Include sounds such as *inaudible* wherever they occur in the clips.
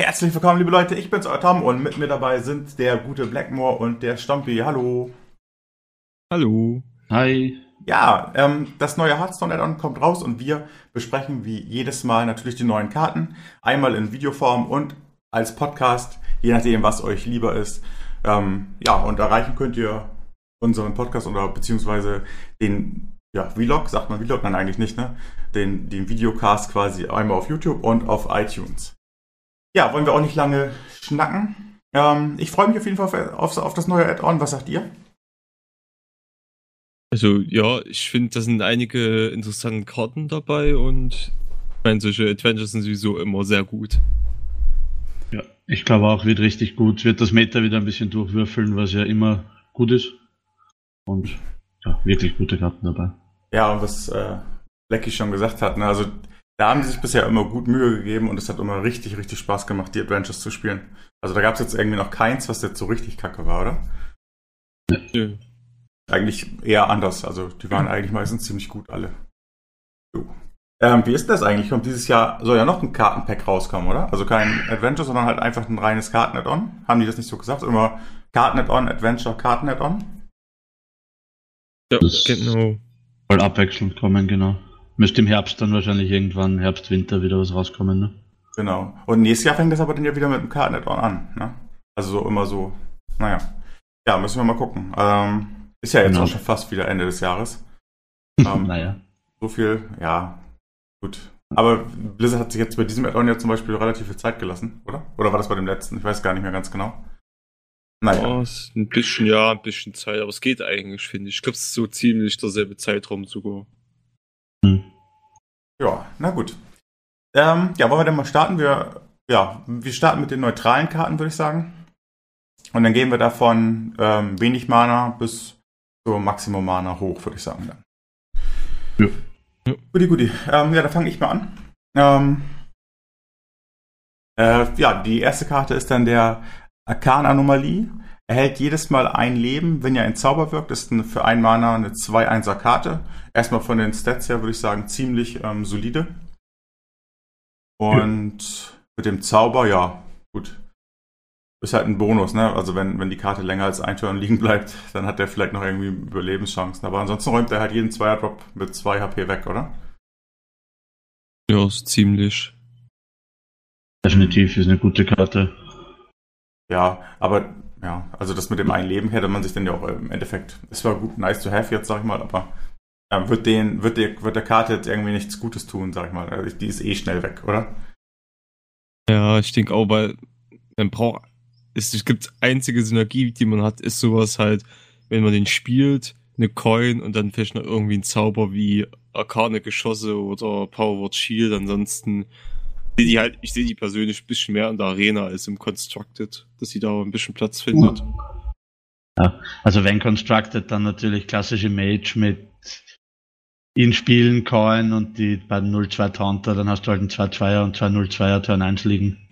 Herzlich willkommen, liebe Leute. Ich bin's, euer Tom, und mit mir dabei sind der gute Blackmore und der Stompi. Hallo. Hallo. Hi. Ja, ähm, das neue Hearthstone Add-on kommt raus und wir besprechen wie jedes Mal natürlich die neuen Karten. Einmal in Videoform und als Podcast, je nachdem, was euch lieber ist. Ähm, ja, und erreichen könnt ihr unseren Podcast oder beziehungsweise den ja, Vlog, sagt man Vlog? Nein, eigentlich nicht, ne? Den, den Videocast quasi einmal auf YouTube und auf iTunes. Ja, wollen wir auch nicht lange schnacken. Ähm, ich freue mich auf jeden Fall auf, auf, auf das neue Add-on. Was sagt ihr? Also ja, ich finde, da sind einige interessante Karten dabei und ich meine, solche Adventures sind sowieso immer sehr gut. Ja, ich glaube auch, wird richtig gut. Wird das Meta wieder ein bisschen durchwürfeln, was ja immer gut ist. Und ja, wirklich gute Karten dabei. Ja, und was äh, Lecky schon gesagt hat, ne? also da haben sie sich bisher immer gut Mühe gegeben und es hat immer richtig, richtig Spaß gemacht, die Adventures zu spielen. Also da gab es jetzt irgendwie noch keins, was jetzt so richtig kacke war, oder? Nö. Eigentlich eher anders. Also die waren eigentlich meistens ziemlich gut alle. So. Ähm, wie ist das eigentlich? Kommt dieses Jahr, soll ja noch ein Kartenpack rauskommen, oder? Also kein Adventure, sondern halt einfach ein reines Karten-Add-on. Haben die das nicht so gesagt? Immer Karten-Add-on, Adventure, Karten-Add-on? Ja, genau. Voll abwechselnd kommen, genau. Müsste im Herbst dann wahrscheinlich irgendwann, Herbst, Winter wieder was rauskommen, ne? Genau. Und nächstes Jahr fängt das aber dann ja wieder mit dem Karten-Add-on an, ne? Also so immer so, naja. Ja, müssen wir mal gucken. Ähm, ist ja jetzt Genau. auch schon fast wieder Ende des Jahres. *laughs* Ähm, naja. So viel, ja, gut. Aber Blizzard hat sich jetzt bei diesem Add-on ja zum Beispiel relativ viel Zeit gelassen, oder? Oder war das bei dem letzten? Ich weiß gar nicht mehr ganz genau. Naja. Ja, ist ein bisschen, ja, ein bisschen Zeit, aber es geht eigentlich, finde ich. Ich glaube, es ist so ziemlich derselbe Zeitraum sogar. Hm. Ja, na gut. Ähm, ja, wollen wir denn mal starten? Wir, ja, wir starten mit den neutralen Karten, würde ich sagen. Und dann gehen wir davon ähm, wenig Mana bis zur Maximum Mana hoch, würde ich sagen. Dann. Ja. Ja. Guti, guti. Ähm, ja, da fange ich mal an. Ähm, äh, ja, die erste Karte ist dann der Arkan-Anomalie. Erhält jedes Mal ein Leben, wenn ihr ein Zauber wirkt. Ist eine, für ein Mana eine 2-1er Karte. Erstmal von den Stats her würde ich sagen ziemlich ähm, solide. Und mit dem Zauber, ja, gut. Ist halt ein Bonus, ne? Also wenn, wenn die Karte länger als ein Turn liegen bleibt, dann hat der vielleicht noch irgendwie Überlebenschancen. Aber ansonsten räumt er halt jeden Zweier-Drop mit 2 HP weg, oder? Ja, ist ziemlich. Definitiv ist eine gute Karte. Ja, aber ja, also das mit dem einen Leben hätte man sich dann ja auch im Endeffekt, es war gut, nice to have jetzt, sag ich mal, aber äh, wird den, wird der, wird der Karte jetzt irgendwie nichts Gutes tun, sag ich mal. Also die ist eh schnell weg, oder? Ja, ich denke auch, weil man braucht, es, es gibt einzige Synergie, die man hat, ist sowas halt, wenn man den spielt, eine Coin und dann vielleicht noch irgendwie ein Zauber wie Arkane Geschosse oder Powerword Shield. Ansonsten sehe die halt, ich sehe die persönlich ein bisschen mehr in der Arena als im Constructed, dass sie da ein bisschen Platz findet. Ja, also wenn Constructed, dann natürlich klassische Mage mit in Spielen Coin und die beiden 0-2 Taunter, dann hast du halt einen 2-2er und zwei 0-2er Turn 1 liegen.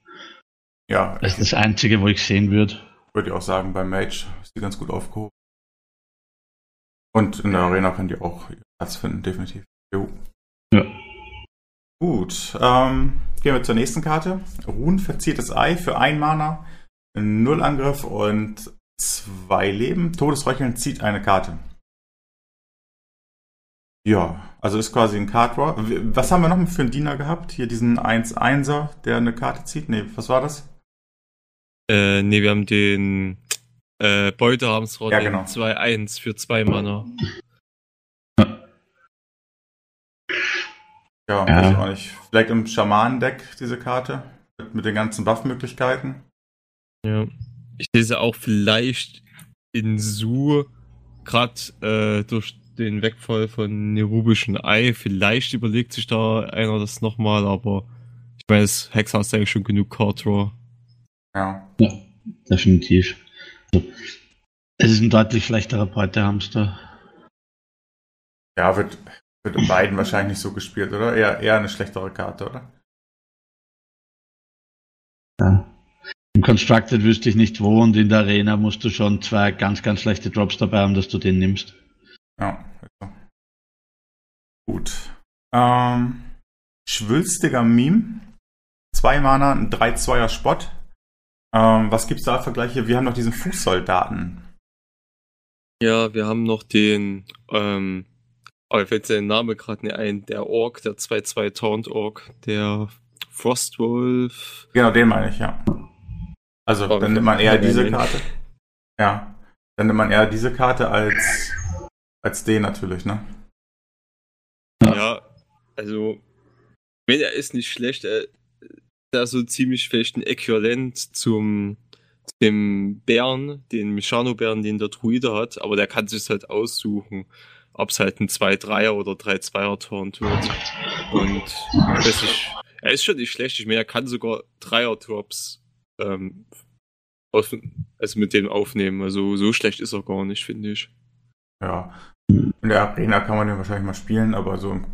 Ja, Das ist das Einzige, wo ich sehen würde. würde ich auch sagen, beim Mage ist die ganz gut aufgehoben. Und in der Arena kann die auch ihren Platz finden, definitiv. Jo. Ja. Gut, ähm, gehen wir zur nächsten Karte. Ruhen verziertes Ei für ein Mana, null Angriff und zwei Leben. Todesröcheln zieht eine Karte. Ja, also ist quasi ein Card Draw. Was haben wir noch für einen Diener gehabt? Hier diesen 1-1er, der eine Karte zieht? Nee, was war das? Äh, nee, wir haben den äh, Beutehamsrott Ja, genau. 2-1 für zwei Mana. Ja, Ja. weiß ich auch nicht. Vielleicht im Schamanendeck diese Karte mit, mit den ganzen Buff-Möglichkeiten. Ja. Ich lese auch vielleicht in Su, gerade äh, durch den Wegfall von Nerubischen Ei, vielleicht überlegt sich da einer das nochmal, aber ich meine, das Hex hast eigentlich schon genug Card Draw. Ja. Ja, definitiv. Also, es ist ein deutlich schlechterer Beutehamster. Ja, wird, wird in beiden wahrscheinlich nicht so gespielt, oder? Eher, eher eine schlechtere Karte, oder? Ja. Im Constructed wüsste ich nicht wo und in der Arena musst du schon zwei ganz, ganz schlechte Drops dabei haben, dass du den nimmst. Ja. Also. Gut. Ähm, schwülstiger Meme. zwei Mana, ein 3-2er Spot. Ähm, was gibt's da Vergleiche? Wir haben noch diesen Fußsoldaten. Ja, wir haben noch den, ähm, aber ich fällt der Name gerade nicht ein, der Ork, der 2-2 Taunt Ork, der Frostwolf. Genau, den meine ich, ja. Also, Oh, dann nimmt man eher diese. Karte. Ja. Dann nimmt man eher diese Karte als, als den natürlich, ne? Ja, also, wenn er ist nicht schlecht, er ist so ziemlich vielleicht ein Äquivalent zum dem Bären, den Mechano-Bären, den der Druide hat, aber der kann sich halt aussuchen, ob es halt ein 2-3er oder 3-2er Taunt wird. Und das ist, er ist schon nicht schlecht, ich meine, er kann sogar Dreier-Drops ähm, also mit dem aufnehmen, also so schlecht ist er gar nicht, finde ich. Ja. In der Arena kann man den wahrscheinlich mal spielen, aber so in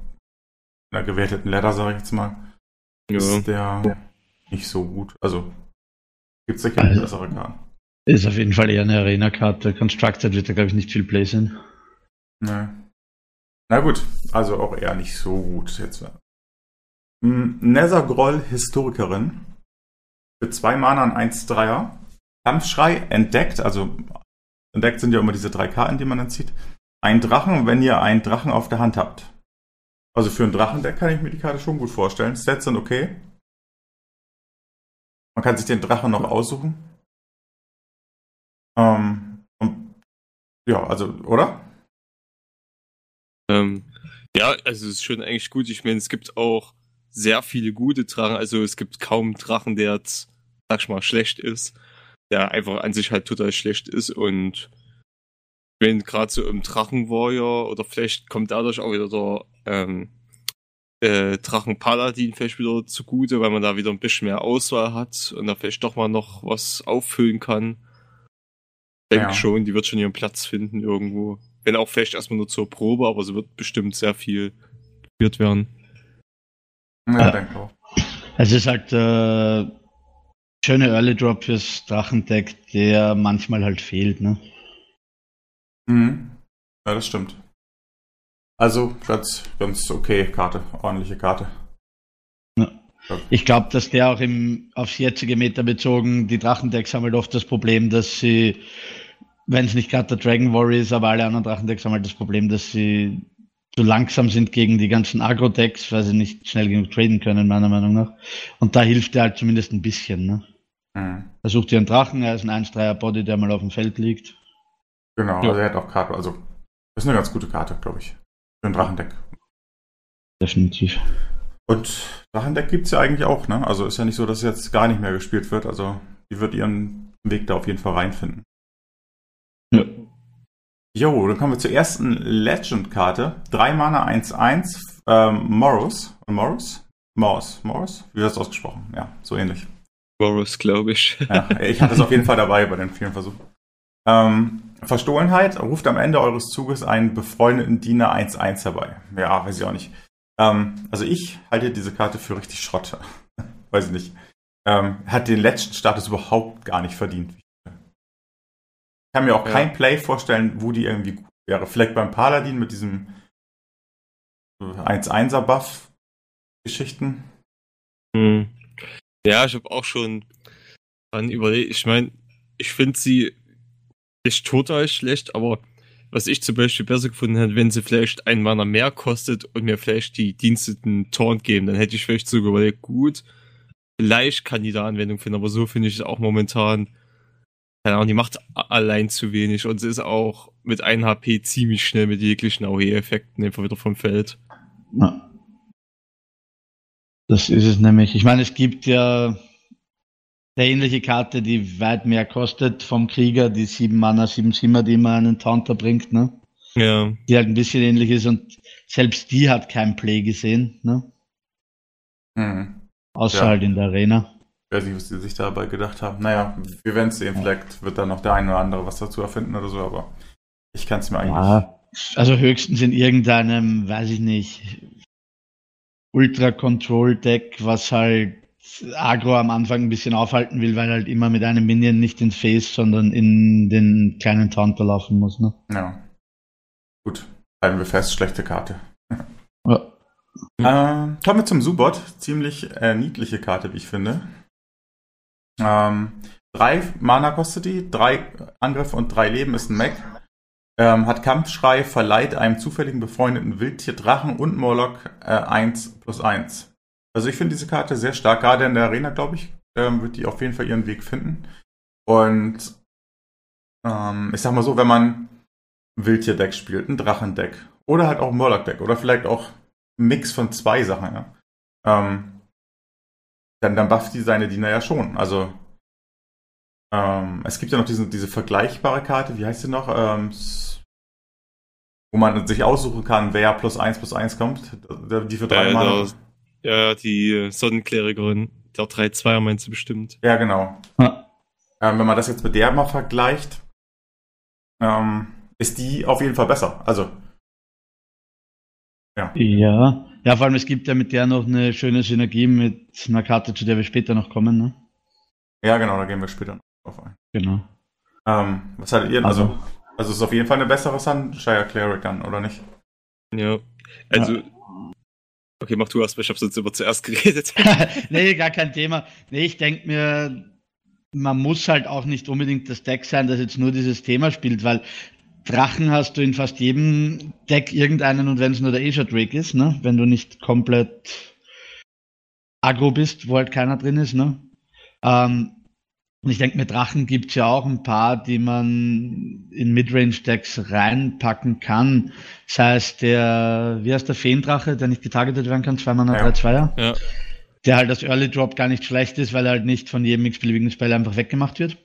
einer gewerteten Ladder, sage ich jetzt mal, Ja. ist der nicht so gut. Also, gibt's sicher Also- bessere Karten. Ist auf jeden Fall eher eine Arena-Karte. Constructed wird da, glaube ich, nicht viel Play sein. Nee. Na gut, also auch eher nicht so gut jetzt. Mm, Nethergroll Historikerin. Für zwei Mana ein 1-3er. Kampfschrei entdeckt, also entdeckt sind ja immer diese drei Karten, die man dann zieht. Ein Drachen, wenn ihr einen Drachen auf der Hand habt. Also für ein Drachendeck kann ich mir die Karte schon gut vorstellen. Stats sind okay. Man kann sich den Drachen noch aussuchen. Ähm, und, ja, also, oder? Ja, also es ist schon eigentlich gut. Ich meine, es gibt auch sehr viele gute Drachen. Also es gibt kaum einen Drachen, der jetzt, sag ich mal, schlecht ist. Der einfach an sich halt total schlecht ist. Und wenn gerade so im Drachenwarrior oder vielleicht kommt dadurch auch wieder der ähm, äh, Drachen-Paladin vielleicht wieder zugute, weil man da wieder ein bisschen mehr Auswahl hat und da vielleicht doch mal noch was auffüllen kann. Ich denke Ja. schon, die wird schon ihren Platz finden irgendwo. Wenn auch vielleicht erstmal nur zur Probe, aber sie wird bestimmt sehr viel gespielt werden. Ja, Ja. denke auch. Es ist halt äh, schöne Early Drop fürs Drachendeck, der manchmal halt fehlt, ne? Mhm. Ja, das stimmt. Also, ganz, ganz okay Karte, ordentliche Karte. Ich glaube, dass der auch im, aufs jetzige Meta bezogen, die Drachendecks haben halt oft das Problem, dass sie, wenn es nicht gerade der Dragon Warrior ist, aber alle anderen Drachendecks haben halt das Problem, dass sie zu langsam sind gegen die ganzen Agro-Decks, weil sie nicht schnell genug traden können, meiner Meinung nach. Und da hilft er halt zumindest ein bisschen, ne? Mhm. Er sucht einen Drachen, er ist ein 1-3er Body, der mal auf dem Feld liegt. Genau, Ja. also er hat auch Karte, also ist eine ganz gute Karte, glaube ich. Für ein Drachendeck. Definitiv. Und Drachendeck gibt's ja eigentlich auch, ne? Also ist ja nicht so, dass jetzt gar nicht mehr gespielt wird. Also die wird ihren Weg da auf jeden Fall reinfinden. Ja. Jo, dann kommen wir zur ersten Legend-Karte. 3 Mana 1-1, ähm, Morus. Morus? Morus. Morus? Wie wird das ausgesprochen? Ja, so ähnlich. Boris, glaube ich. Ja, ich hatte es auf jeden Fall dabei bei den vielen Versuchen. Ähm, Verstohlenheit ruft am Ende eures Zuges einen befreundeten Diener 1-1 herbei. Ja, weiß ich auch nicht. Ähm, also ich halte diese Karte für richtig Schrott. *laughs* weiß ich nicht. Ähm, hat den letzten Status überhaupt gar nicht verdient. Ich kann mir auch Ja. kein Play vorstellen, wo die irgendwie gut wäre. Vielleicht beim Paladin mit diesem 1-1er Buff Geschichten. Hm. Ja, ich habe auch schon dran überlegt. Ich meine, ich finde sie nicht total schlecht, aber was ich zum Beispiel besser gefunden hätte, wenn sie vielleicht ein Mana mehr kostet und mir vielleicht die diensteten Taunt geben, dann hätte ich vielleicht sogar überlegt, gut, vielleicht kann die da Anwendung finden, aber so finde ich es auch momentan. Keine Ahnung, die macht allein zu wenig und sie ist auch mit 1 HP ziemlich schnell mit jeglichen AOE-Effekten einfach wieder vom Feld. Ja. Das ist es nämlich. Ich meine, es gibt ja eine ähnliche Karte, die weit mehr kostet vom Krieger, die 7 Mana, 7 Simmer, die immer einen Taunter bringt, ne? Ja, Die halt ein bisschen ähnlich ist und selbst die hat kein Play gesehen, ne? Hm. Außer Ja. halt in der Arena. Ich weiß nicht, was die sich dabei gedacht haben. Naja, wir werden es sehen. Vielleicht wird da noch der eine oder andere was dazu erfinden oder so, aber ich kann es mir eigentlich. Ja, also höchstens in irgendeinem, weiß ich nicht, Ultra-Control-Deck, was halt Agro am Anfang ein bisschen aufhalten will, weil halt immer mit einem Minion nicht ins Face, sondern in den kleinen Taunter laufen muss. Ne? Ja. Gut. Halten wir fest, schlechte Karte. Ja. Ähm, kommen wir zum Subot. Ziemlich äh, niedliche Karte, wie ich finde. Ähm, drei Mana kostet die, drei Angriff und drei Leben ist ein Mech. Ähm, hat Kampfschrei, verleiht einem zufälligen befreundeten Wildtier Drachen und Morlock äh, 1 plus 1. Also ich finde diese Karte sehr stark, gerade in der Arena, glaube ich, ähm, wird die auf jeden Fall ihren Weg finden. Und ähm, ich sag mal so, wenn man Wildtier-Deck spielt, ein Drachendeck oder halt auch ein Morlock-Deck oder vielleicht auch ein Mix von zwei Sachen, ja, ähm, dann, dann bufft die seine Diener ja schon. Also ähm, es gibt ja noch diese, diese vergleichbare Karte, wie heißt sie noch? Ähm, wo man sich aussuchen kann, wer plus eins plus eins kommt. Die für drei Äh, da- ja, die Sonnenklärerin, der 3-2er meinst du bestimmt. Ja, genau. Ja. Ähm, wenn man das jetzt mit der mal vergleicht, ähm, ist die auf jeden Fall besser. Also, Ja. Ja, vor allem es gibt ja mit der noch eine schöne Synergie mit einer Karte, zu der wir später noch kommen. Ne? ja, genau, da gehen wir später noch drauf ein. Genau. Ähm, was hattet ihr? Also, also es ist auf jeden Fall eine bessere Sunshire Cleric dann, oder nicht? Ja. Also. Okay, mach du erst, ich habe sonst immer zuerst geredet. *laughs* nee, gar kein Thema. Nee, ich denke mir, man muss halt auch nicht unbedingt das Deck sein, das jetzt nur dieses Thema spielt, weil Drachen hast du in fast jedem Deck irgendeinen und wenn es nur der Asia Drake ist, ne? Wenn du nicht komplett aggro bist, wo halt keiner drin ist, ne? Ähm, und ich denke, mit Drachen gibt's ja auch ein paar, die man in Midrange-Decks reinpacken kann. Sei es der, wie heißt der Feendrache, der nicht getargetet werden kann, zweimal Ja. 3-2er ja. der halt als Early Drop gar nicht schlecht ist, weil er halt nicht von jedem x-beliebigen Spell einfach weggemacht wird.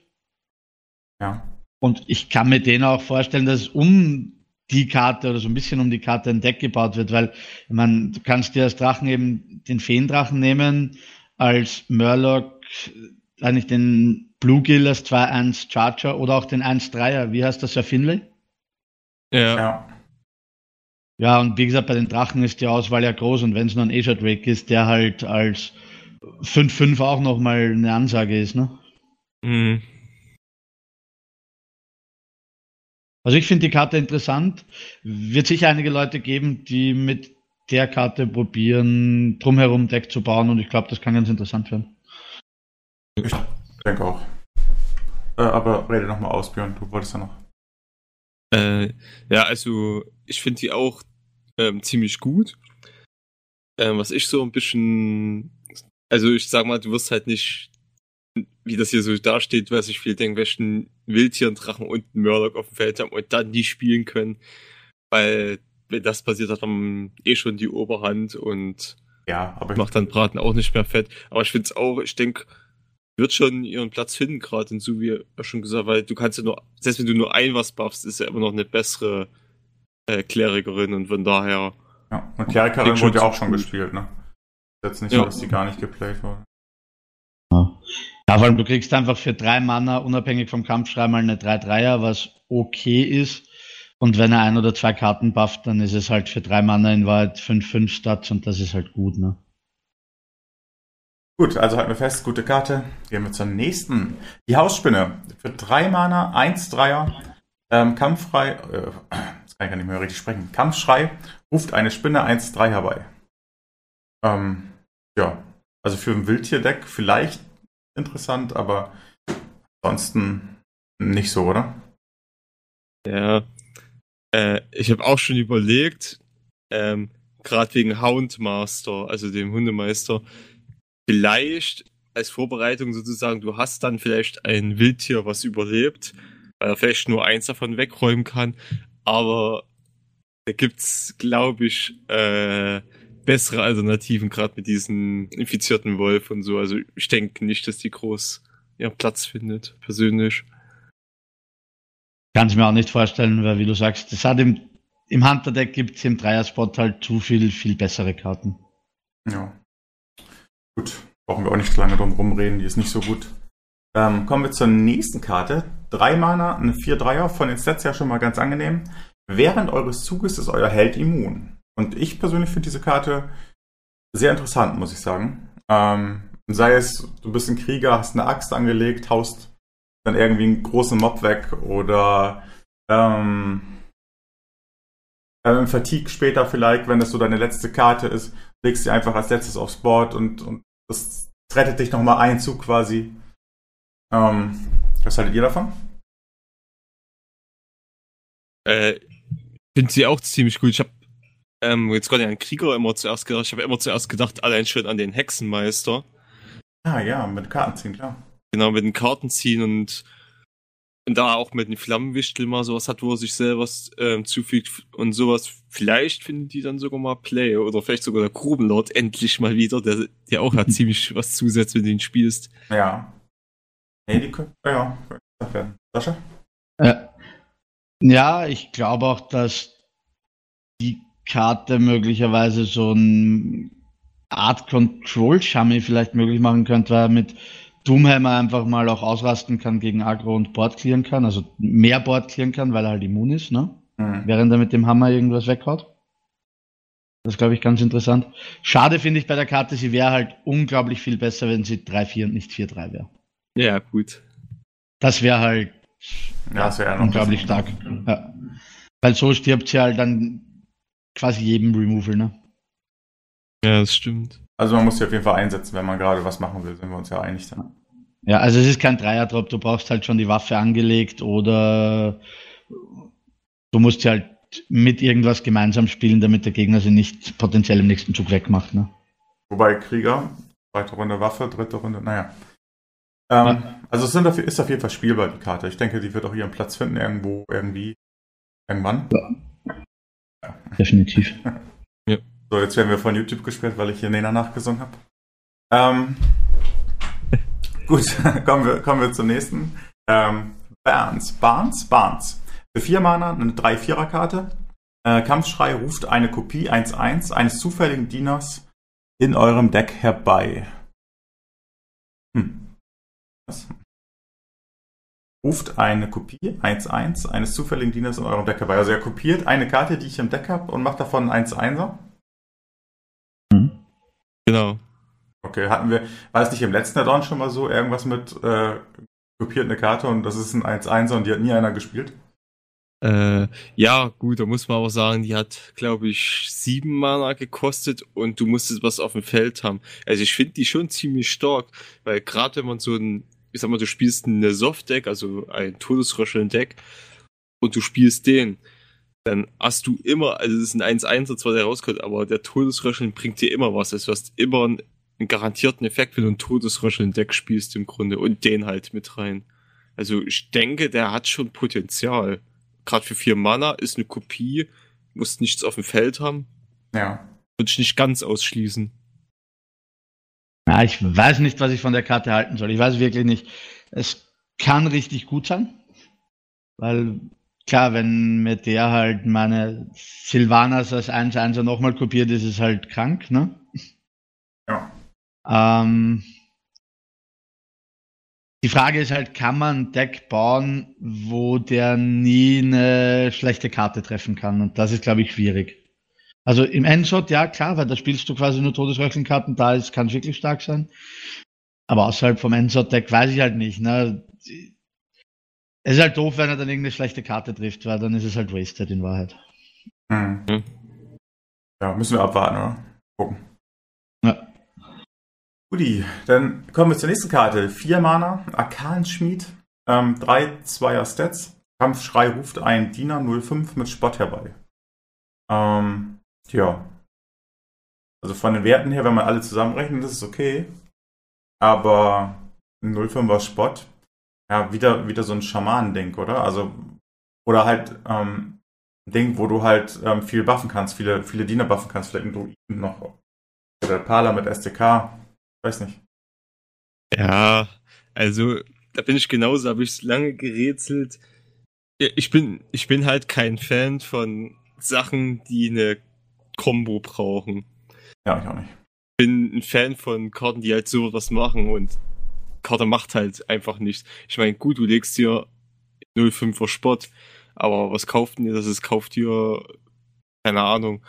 Ja. Und ich kann mir den auch vorstellen, dass um die Karte oder so ein bisschen um die Karte ein Deck gebaut wird, weil ich meine, du kannst dir als Drachen eben den Feendrachen nehmen, als Murloc äh, eigentlich den Bluegill als 2-1 Charger oder auch den 1-3er. Wie heißt das, Sir Finlay? Ja. Ja. Ja, und wie gesagt, bei den Drachen ist die Auswahl ja groß und wenn es nur ein Asia Drake ist, der halt als 5-5 auch nochmal eine Ansage ist, ne? Mhm. Also ich finde die Karte interessant. Wird sicher einige Leute geben, die mit der Karte probieren, drumherum Deck zu bauen und ich glaube, das kann ganz interessant werden. Ich denke auch. Äh, aber rede nochmal aus, Björn, du wolltest ja noch. Äh, ja, also ich finde die auch ähm, ziemlich gut. Ähm, was ich so ein bisschen, also ich sag mal, du wirst halt nicht, wie das hier so dasteht, was ich viel denke, welchen Wildtieren, Drachen und einen Murloc auf dem Feld haben und dann die spielen können. Weil, wenn das passiert, hat man eh schon die Oberhand und Ja, aber macht dann Braten auch nicht mehr fett. Aber ich finde es auch, ich denke, wird schon ihren Platz finden, gerade in so wie er schon gesagt, weil du kannst ja nur, selbst wenn du nur ein was buffst, ist ja immer noch eine bessere äh, Klerikerin und von daher, ja. Und Klerikerin wurde ja auch schon gut. gespielt, ne? Jetzt nicht Ja. dass die gar nicht geplayt wurde. Ja, vor allem du kriegst einfach für drei Mana unabhängig vom Kampfschrei mal eine 3-3er, was okay ist. Und wenn er ein oder zwei Karten bufft, dann ist es halt für drei Mana in Wahrheit 5-5 Stats und das ist halt gut, ne? Gut, also halten wir fest, gute Karte. Gehen wir zur nächsten. Die Hausspinne. Für drei Mana, 1 Dreier, ähm, kampffrei, äh, jetzt kann ich gar nicht mehr richtig sprechen. Kampfschrei ruft eine Spinne 1-3 herbei. Ähm, ja, also für ein Wildtierdeck vielleicht interessant, aber ansonsten nicht so, oder? ja, äh, ich habe auch schon überlegt, ähm, gerade wegen Houndmaster, also dem Hundemeister, vielleicht als Vorbereitung sozusagen, du hast dann vielleicht ein Wildtier, was überlebt, weil er vielleicht nur eins davon wegräumen kann, aber da gibt's, glaube ich, äh, bessere Alternativen, gerade mit diesen infizierten Wolf und so. Also ich denke nicht, dass die groß ihren Platz findet, persönlich. Kann es mir auch nicht vorstellen, weil wie du sagst, das hat im, im Hunter-Deck gibt es im Dreier-Spot halt zu viel, viel bessere Karten. Ja. Gut, brauchen wir auch nicht lange drum rumreden, die ist nicht so gut. Ähm, kommen wir zur nächsten Karte. Drei Mana, eine 4-3er, von den Stats ja schon mal ganz angenehm. Während eures Zuges ist euer Held immun. Und ich persönlich finde diese Karte sehr interessant, muss ich sagen. Ähm, sei es, du bist ein Krieger, hast eine Axt angelegt, haust dann irgendwie einen großen Mob weg oder ähm, äh, im Fatigue später vielleicht, wenn das so deine letzte Karte ist, legst du einfach als letztes aufs Board und, und das rettet dich nochmal ein Zug quasi. Ähm, was haltet ihr davon? Äh, finde sie auch ziemlich gut. Ich habe ähm, jetzt gerade an Krieger immer zuerst gedacht. Ich habe immer zuerst gedacht, allein schon an den Hexenmeister. Ah ja, mit Karten ziehen, klar. Genau, mit den Karten ziehen und, und da auch mit den Flammenwichtel mal sowas hat, wo er sich selber ähm, zufügt und sowas. Vielleicht finden die dann sogar mal Play oder vielleicht sogar der Grubenlord endlich mal wieder, der, der auch hat *laughs* ziemlich was zusetzt, wenn du ihn spielst. Ja. Nee, die können, ja, können werden. Sascha? Äh, ja, ich glaube auch, dass die Karte möglicherweise so ein Art Control-Shummy vielleicht möglich machen könnte, weil er mit Doomhammer einfach mal auch ausrasten kann gegen Agro und Board clearen kann, also mehr Board clearen kann, weil er halt immun ist, ne? Hm. Während er mit dem Hammer irgendwas weghaut. Das ist, glaube ich, ganz interessant. Schade finde ich bei der Karte, sie wäre halt unglaublich viel besser, wenn sie 3-4 und nicht 4-3 wäre. Ja, gut. Das wäre halt Ja, das noch unglaublich stark. Ja. Weil so stirbt sie halt dann quasi jedem Removal, ne? Ja, das stimmt. Also man muss sie auf jeden Fall einsetzen, wenn man gerade was machen will, sind wir uns ja einig dann. Ja, also es ist kein Dreier-Drop, du brauchst halt schon die Waffe angelegt oder du musst sie halt mit irgendwas gemeinsam spielen, damit der Gegner sie nicht potenziell im nächsten Zug wegmacht. Ne? Wobei Krieger, zweite Runde Waffe, dritte Runde, naja. Ähm, Ja. Also es sind auf, ist auf jeden Fall spielbar, die Karte. Ich denke, die wird auch ihren Platz finden, irgendwo, irgendwie, irgendwann. Definitiv. So, jetzt werden wir von YouTube gesperrt, weil ich hier Nena nachgesungen habe. Ähm, *laughs* gut, *laughs* kommen wir, kommen wir zum nächsten. Ähm, Barnes, Barnes, Barnes. Für vier Mana eine 3-4er-Karte. Äh, Kampfschrei ruft eine Kopie 1-1 eines zufälligen Dieners in eurem Deck herbei. Hm. Was? Ruft eine Kopie 1-1 eines zufälligen Dieners in eurem Deck herbei. Also er kopiert eine Karte, die ich im Deck habe und macht davon einen 1-1er. Mhm. Genau. Okay, hatten wir, war es nicht im letzten Add-on schon mal so, irgendwas mit äh, kopiert eine Karte und das ist ein 1-1er und die hat nie einer gespielt? Äh, ja, gut, da muss man aber sagen, die hat, glaube ich, sieben Mana gekostet und du musstest was auf dem Feld haben. Also ich finde die schon ziemlich stark, weil gerade wenn man so ein, ich sag mal, du spielst eine Soft-Deck, also ein Todesröscheln-Deck und du spielst den, dann hast du immer, also es ist ein 1-1er zwar, der rauskommt, aber der Todesröscheln bringt dir immer was. Also du hast immer einen, einen garantierten Effekt, wenn du ein Todesröscheln-Deck spielst im Grunde und den halt mit rein. Also ich denke, der hat schon Potenzial gerade für vier Mana ist eine Kopie, musst nichts auf dem Feld haben, Ja. würde ich nicht ganz ausschließen. Ja, ich weiß nicht, was ich von der Karte halten soll. Ich weiß wirklich nicht. Es kann richtig gut sein, weil klar, wenn mit der halt meine Sylvanas als 1-1er nochmal kopiert, ist es halt krank, ne? Ja. Ähm, die Frage ist halt, kann man ein Deck bauen, wo der nie eine schlechte Karte treffen kann? Und das ist, glaube ich, schwierig. Also im Endshot, ja klar, weil da spielst du quasi nur Todesröchelkarten, da ist, kann es wirklich stark sein. Aber außerhalb vom Endshot-Deck weiß ich halt nicht. Ne? Es ist halt doof, wenn er dann irgendeine schlechte Karte trifft, weil dann ist es halt wasted in Wahrheit. Hm. Hm. Ja, müssen wir abwarten, oder? Gucken. Ja. Guti, dann kommen wir zur nächsten Karte. Vier Mana, Arkanschmied, ähm, drei Zweier Stats. Kampfschrei ruft ein Diener 05 mit Spott herbei. Ähm, ja. Also von den Werten her, wenn man alle zusammenrechnet, ist es okay. Aber ein 05er Spott, ja, wieder, wieder so ein Schamanen-Ding, oder? Also, oder halt, ähm, ein Ding, wo du halt ähm, viel buffen kannst, viele, viele Diener buffen kannst, vielleicht ein Druiden noch. Oder Pala mit SDK. Weiß nicht. Ja, also da bin ich genauso, habe ich lange gerätselt. Ich bin, ich bin halt kein Fan von Sachen, die eine Combo brauchen. Ja, ich auch nicht. bin ein Fan von Karten, die halt so was machen und Karte macht halt einfach nichts. Ich meine, gut, du legst dir 05er Sport, aber was kauft denn ihr? Das ist, kauft ihr, keine Ahnung,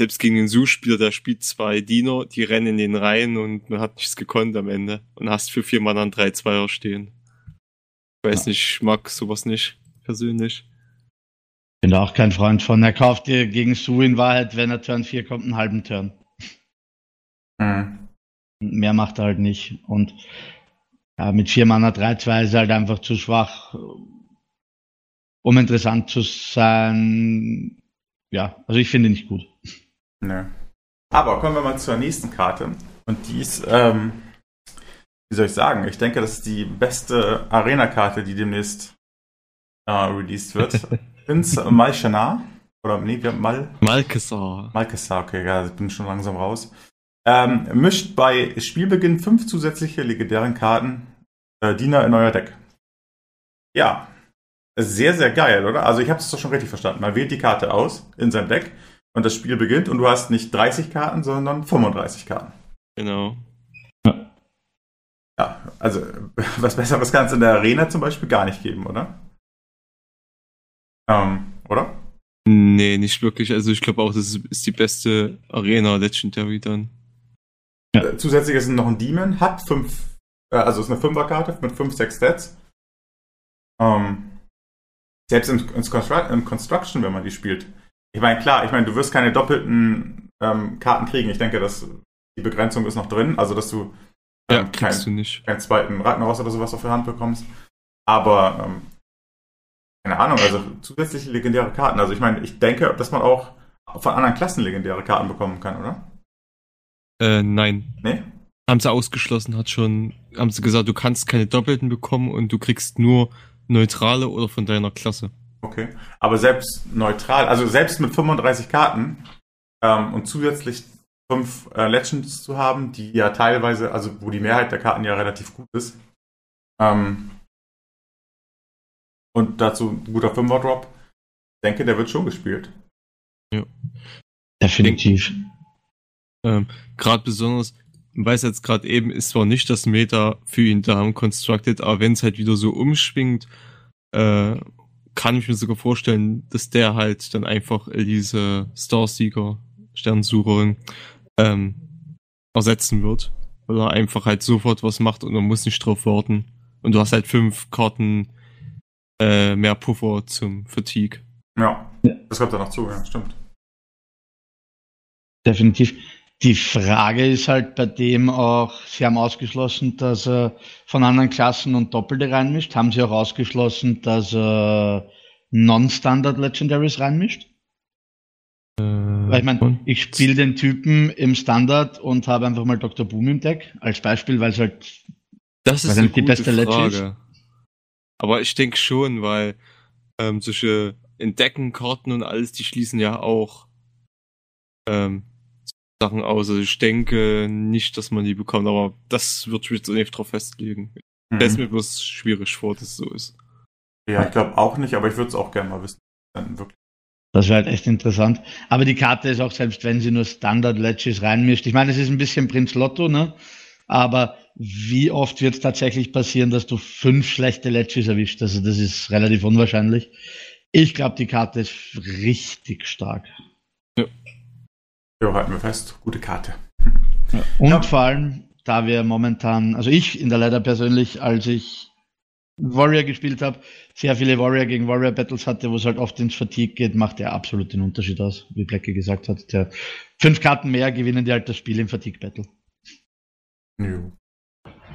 selbst gegen den Su-Spieler, der spielt zwei Diener, die rennen in den Reihen und man hat nichts gekonnt am Ende und hast für vier Mann an drei Zweier stehen. Ich weiß Ja. nicht, ich mag sowas nicht, persönlich. Bin da auch kein Freund von. Er kauft dir gegen Su in Wahrheit, wenn er Turn 4 kommt, einen halben Turn. Mhm. Mehr macht er halt nicht. Und ja, mit 4 Mana 3-2 ist er halt einfach zu schwach, um interessant zu sein. Ja, also ich finde ihn nicht gut. Ne. Aber kommen wir mal zur nächsten Karte. Und die ist, ähm, wie soll ich sagen, ich denke, das ist die beste Arena-Karte, die demnächst äh, released wird. *laughs* Ins Malchana. Oder nee, wir haben Mal. Malkesar. Malkesar, okay, ja, ich bin schon langsam raus. Ähm, mischt bei Spielbeginn fünf zusätzliche legendären Karten äh, Diener in euer Deck. Ja, sehr, sehr geil, oder? Also ich habe es doch schon richtig verstanden. Man wählt die Karte aus in seinem Deck und das Spiel beginnt und du hast nicht 30 Karten, sondern 35 Karten. Genau. Ja, also *laughs* was Besseres kann es in der Arena zum Beispiel gar nicht geben, oder? Ähm, oder? Nee, nicht wirklich. Also ich glaube auch, das ist, die beste Arena Legendary dann. Äh, Zusätzlich ist noch ein Demon, hat fünf, äh, also ist eine Fünferkarte mit fünf, sechs Stats. Ähm, selbst im, im, Constru- im Construction, wenn man die spielt. Ich meine, klar, ich meine, du wirst keine doppelten ähm, Karten kriegen. Ich denke, dass die Begrenzung ist noch drin, also dass du Ja, ähm, kriegst kein, du keinen zweiten Ragnaros oder sowas auf der Hand bekommst. Aber ähm, keine Ahnung, also zusätzliche legendäre Karten. Also ich meine, ich denke, dass man auch von anderen Klassen legendäre Karten bekommen kann, oder? Äh, nein. Nee? Haben sie ausgeschlossen, hat schon, haben sie gesagt, du kannst keine Doppelten bekommen und du kriegst nur neutrale oder von deiner Klasse. Okay. Aber selbst neutral, also selbst mit 35 Karten ähm, und zusätzlich fünf äh, Legends zu haben, die ja teilweise, also wo die Mehrheit der Karten ja relativ gut ist. Ähm, und dazu ein guter Fünfer-Drop. Ich denke, der wird schon gespielt. Definitiv. Ähm, gerade besonders, man weiß jetzt gerade eben, ist zwar nicht das Meta für ihn da im Constructed, aber wenn es halt wieder so umschwingt, äh, kann ich mir sogar vorstellen, dass der halt dann einfach Elise Starseeker, Sternsucherin, ähm, ersetzen wird. Weil er einfach halt sofort was macht und man muss nicht drauf warten. Und du hast halt fünf Karten äh, mehr Puffer zum Fatigue. Ja, das kommt da noch zu, ja, stimmt. Definitiv. Die Frage ist halt bei dem auch, Sie haben ausgeschlossen, dass er von anderen Klassen und Doppelte reinmischt. Haben Sie auch ausgeschlossen, dass er Non-Standard Legendaries reinmischt? Äh, Weil ich meine, ich spiele den Typen im Standard und habe einfach mal Dr. Boom im Deck als Beispiel, weil es halt Das ist eine die gute beste Frage. Aber ich denke schon, weil ähm, solche Entdeckenkarten und alles, die schließen ja auch ähm, Sachen aus. Also ich denke nicht, dass man die bekommt, aber das wird ich jetzt nicht drauf festlegen. Mhm. Das ist mir bloß schwierig vor, dass es so ist. Ja, ich glaube auch nicht, aber ich würde es auch gerne mal wissen. Dann wirklich. Das wäre halt echt interessant. Aber die Karte ist auch, selbst wenn sie nur Standard-Ledges reinmischt. Ich meine, es ist ein bisschen Prinz Lotto, ne? Aber wie oft wird es tatsächlich passieren, dass du fünf schlechte Ledges erwischt? Also das ist relativ unwahrscheinlich. Ich glaube, die Karte ist richtig stark. Ja, halten wir fest. Gute Karte. Und Ja. vor allem, da wir momentan, also ich in der Leiter persönlich, als ich Warrior gespielt habe, sehr viele Warrior gegen Warrior Battles hatte, wo es halt oft ins Fatigue geht, macht der absolut den Unterschied aus, wie Blackie gesagt hat. Der fünf Karten mehr gewinnen die halt das Spiel im Fatigue Battle. Jo.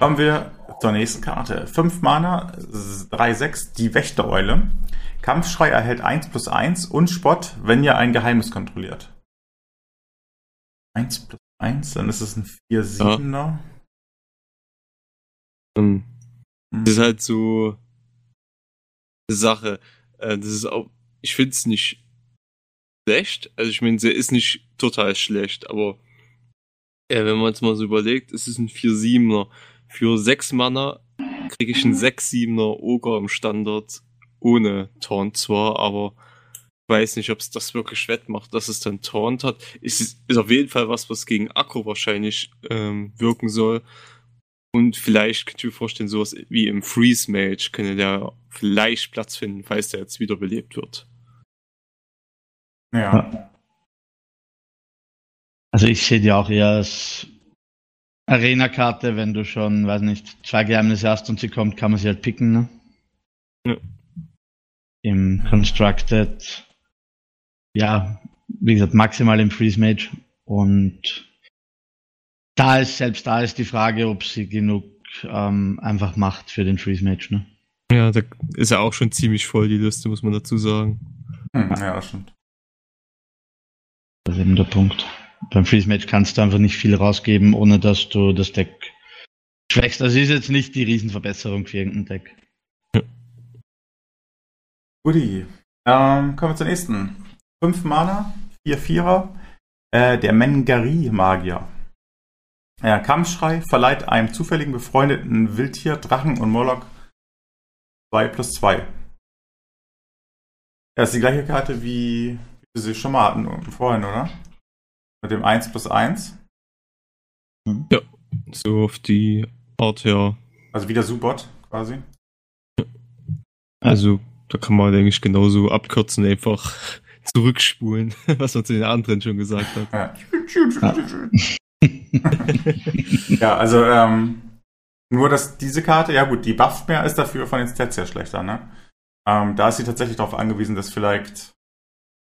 Kommen wir zur nächsten Karte. 5 Mana, 3-6, die Wächtereule. Kampfschrei erhält 1 plus 1 und Spott, wenn ihr ein Geheimnis kontrolliert. 1 plus 1, dann ist es ein 4-7er. Ähm, Hm. Das ist halt so eine Sache. Äh, das ist auch, ich finde es nicht schlecht. Also ich meine, sie ist nicht total schlecht, aber äh, wenn man jetzt mal so überlegt, es ist ein 4-7er. Für 6 Mana kriege ich einen 6-7er Ogre im Standard ohne Taunt zwar, aber ich weiß nicht, ob es das wirklich wettmacht, dass es dann Taunt hat. Es ist, ist auf jeden Fall was, was gegen Akku wahrscheinlich ähm, wirken soll. Und vielleicht könnt ihr mir vorstellen, sowas wie im Freeze Mage könnte der vielleicht Platz finden, falls der jetzt wiederbelebt wird. Ja. Also ich sehe die auch eher als Arena-Karte, wenn du schon, weiß nicht, zwei Geheimnisse hast und sie kommt, kann man sie halt picken, ne? Ja. Im Constructed ja, wie gesagt, maximal im Freeze Mage. Und da ist, selbst da ist die Frage, ob sie genug ähm, einfach macht für den Freeze Mage. Ne? Ja, da ist ja auch schon ziemlich voll, die Liste, muss man dazu sagen. Hm, ja, stimmt. Das ist eben der Punkt. Beim Freeze Match kannst du einfach nicht viel rausgeben, ohne dass du das Deck schwächst. Das ist jetzt nicht die Riesenverbesserung für irgendein Deck. Guti. Ähm, kommen wir zur nächsten. 5 Mana, 4 Vierer, äh, der Mengari-Magier. Ja, Kampfschrei verleiht einem zufälligen befreundeten Wildtier, Drachen und Moloch 2 plus 2. Ja, ist die gleiche Karte, wie wir sie schon mal hatten vorhin, oder? Mit dem 1 plus 1. Ja, so auf die Art her. Also wieder Subot quasi. Also, da kann man, denke ich, genauso abkürzen, einfach *laughs* zurückspulen, *laughs* was man zu den anderen schon gesagt hat. Ja, ja also ähm, nur, dass diese Karte, ja gut, die bufft mehr, ist dafür von den Stats her schlechter, ne? Ähm, da ist sie tatsächlich darauf angewiesen, dass vielleicht,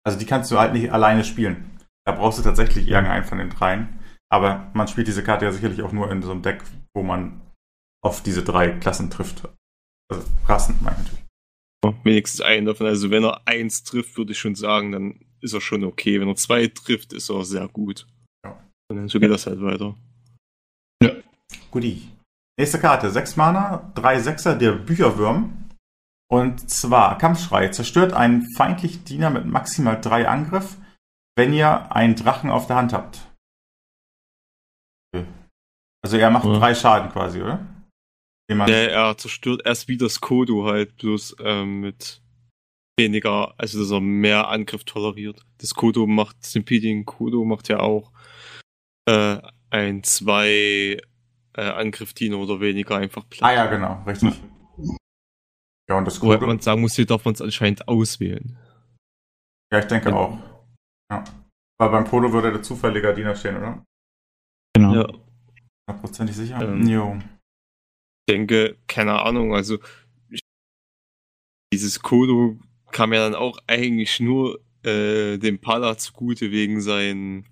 also die kannst du halt nicht alleine spielen. Da brauchst du tatsächlich irgendeinen von den dreien. Aber man spielt diese Karte ja sicherlich auch nur in so einem Deck, wo man auf diese drei Klassen trifft. Also Rassen, meine ich natürlich. Wenigstens einen davon. Also wenn er eins trifft, würde ich schon sagen, dann ist er schon okay. Wenn er zwei trifft, ist er sehr gut. Ja. Und dann so geht das halt weiter. Guti. Nächste Karte, 6 Mana, 3 Sechser, der Bücherwurm. Und zwar Kampfschrei. Zerstört einen feindlichen Diener mit maximal 3 Angriff, wenn ihr einen Drachen auf der Hand habt. Also er macht Ja. 3 Schaden quasi, oder? Den man- Der, er zerstört erst wie das Kodo halt, bloß ähm, mit weniger, also dass er mehr Angriff toleriert. Das Kodo macht, Simpeding Kodo macht ja auch äh, ein zwei äh, Angriff-Dino oder weniger einfach platt. ah ja, genau, richtig. Ja, und das Wobei Kodo, man sagen muss, hier darf man es anscheinend auswählen. ja, ich denke Ja. auch. Ja. Weil beim Kodo würde der zufälliger Diener stehen, oder? Genau. Ja. Hundertprozentig sicher? Ähm. Jo. denke, keine Ahnung, also ich, dieses Kodo kam ja dann auch eigentlich nur äh, dem Pala zugute wegen seinen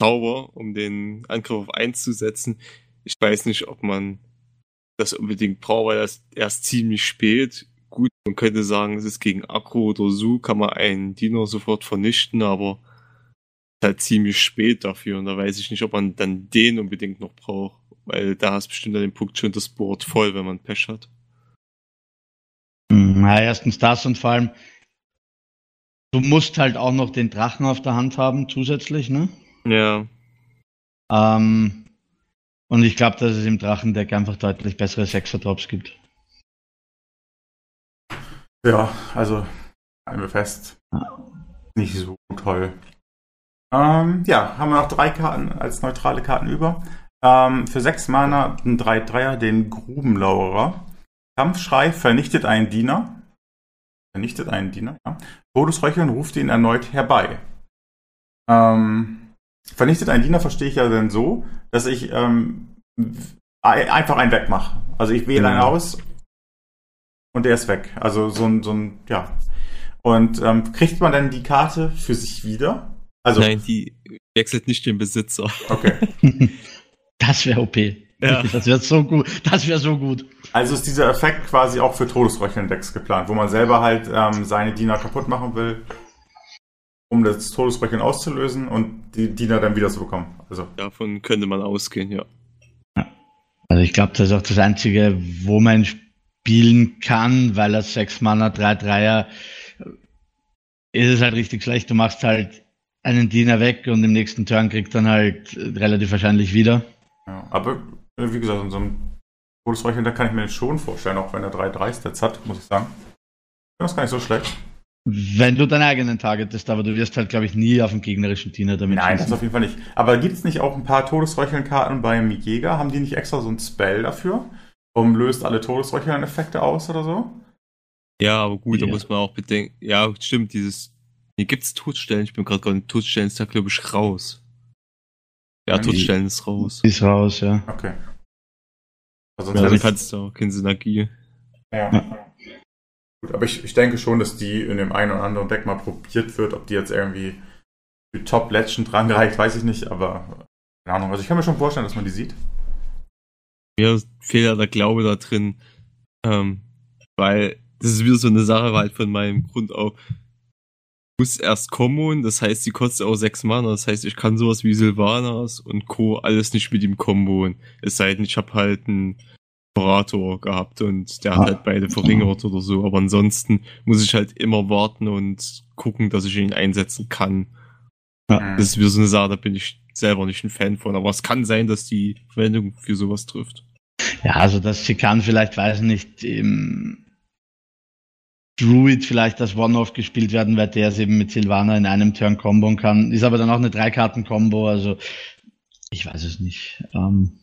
Zauber, um den Angriff auf 1 zu setzen. Ich weiß nicht, ob man das unbedingt braucht, weil das erst ziemlich spät. Gut, man könnte sagen, es ist gegen Akro oder Su, kann man einen Dino sofort vernichten, aber ist halt ziemlich spät dafür und da weiß ich nicht, ob man dann den unbedingt noch braucht. Weil da hast bestimmt an dem Punkt schon das Board voll, wenn man Pech hat. Hm, Na, erstens das und vor allem, du musst halt auch noch den Drachen auf der Hand haben zusätzlich, ne? Ja. Ähm, und ich glaube, dass es im Drachendeck einfach deutlich bessere Sechser-Drops gibt. Ja, also halten wir fest. Nicht so toll. Ähm, ja, haben wir noch drei Karten als neutrale Karten über. Ähm, für sechs Mana ein 3-3er, den Grubenlauerer. Kampfschrei vernichtet einen Diener. Vernichtet einen Diener, ja. Todesröcheln ruft ihn erneut herbei. Ähm, vernichtet einen Diener verstehe ich ja dann so, dass ich ähm, ein- einfach einen wegmache. Also ich wähle einen Genau. aus und der ist weg. Also so ein, so ein, ja. Und ähm, kriegt man dann die Karte für sich wieder? Also, Nein, die wechselt nicht den Besitzer. okay. *laughs* Das wäre OP. Ja. Das wäre so gut. Das wäre so gut. Also ist dieser Effekt quasi auch für Todesröcheln-Decks geplant, wo man selber halt ähm, seine Diener kaputt machen will, um das Todesröcheln auszulösen und die Diener dann wieder zu bekommen. Also, Davon könnte man ausgehen, ja. Also ich glaube, das ist auch das Einzige, wo man spielen kann, weil er 6 Mana 3-3er ist es halt richtig schlecht. Du machst halt einen Diener weg und im nächsten Turn kriegt dann halt relativ wahrscheinlich wieder. ja. Aber äh, wie gesagt, in so einem Todesröcheln-Deck kann ich mir den schon vorstellen, auch wenn er 3-3 Stats hat, muss ich sagen. Das ist gar nicht so schlecht. Wenn du deinen eigenen targetest, aber du wirst halt, glaube ich, nie auf den gegnerischen Diener damit Nein, das schießen. auf jeden Fall nicht. Aber gibt es nicht auch ein paar Todesröcheln-Karten beim Jäger? Haben die nicht extra so ein Spell dafür? Um löst alle Todesröcheln-Effekte aus oder so? Ja, aber gut, da Ja. muss man auch bedenken. Ja, stimmt, dieses. Hier gibt's Todstellen, ich bin gerade gerade Todstellen ist da, glaube ich, raus. Ja, Ja, die- Todstellen ist raus. Ist raus, ja. Okay. Also Ja, dann kannst du auch keine Synergie. ja. Gut, aber ich, ich denke schon, dass die in dem einen oder anderen Deck mal probiert wird. Ob die jetzt irgendwie für Top Legend rangereicht, weiß ich nicht, aber keine Ahnung. Also ich kann mir schon vorstellen, dass man die sieht. Mir fehlt ja der Glaube da drin, ähm, weil das ist wieder so eine Sache halt von meinem Grund auf. Muss erst kommen, das heißt, die kostet auch sechs Mana, das heißt, ich kann sowas wie Sylvanas und Co. alles nicht mit ihm komboen. Es sei denn, ich habe halt einen Operator gehabt und der hat halt beide verringert oder so, aber ansonsten muss ich halt immer warten und gucken, dass ich ihn einsetzen kann. Ja. Das ist wieder so eine Sache, da bin ich selber nicht ein Fan von, aber es kann sein, dass die Verwendung für sowas trifft. Ja, also dass sie kann vielleicht, weiß nicht, im Druid vielleicht als One-Off gespielt werden, weil der es eben mit Silvana in einem Turn kombon kann. Ist aber dann auch eine Drei-Karten-Kombo, also ich weiß es nicht. Ähm,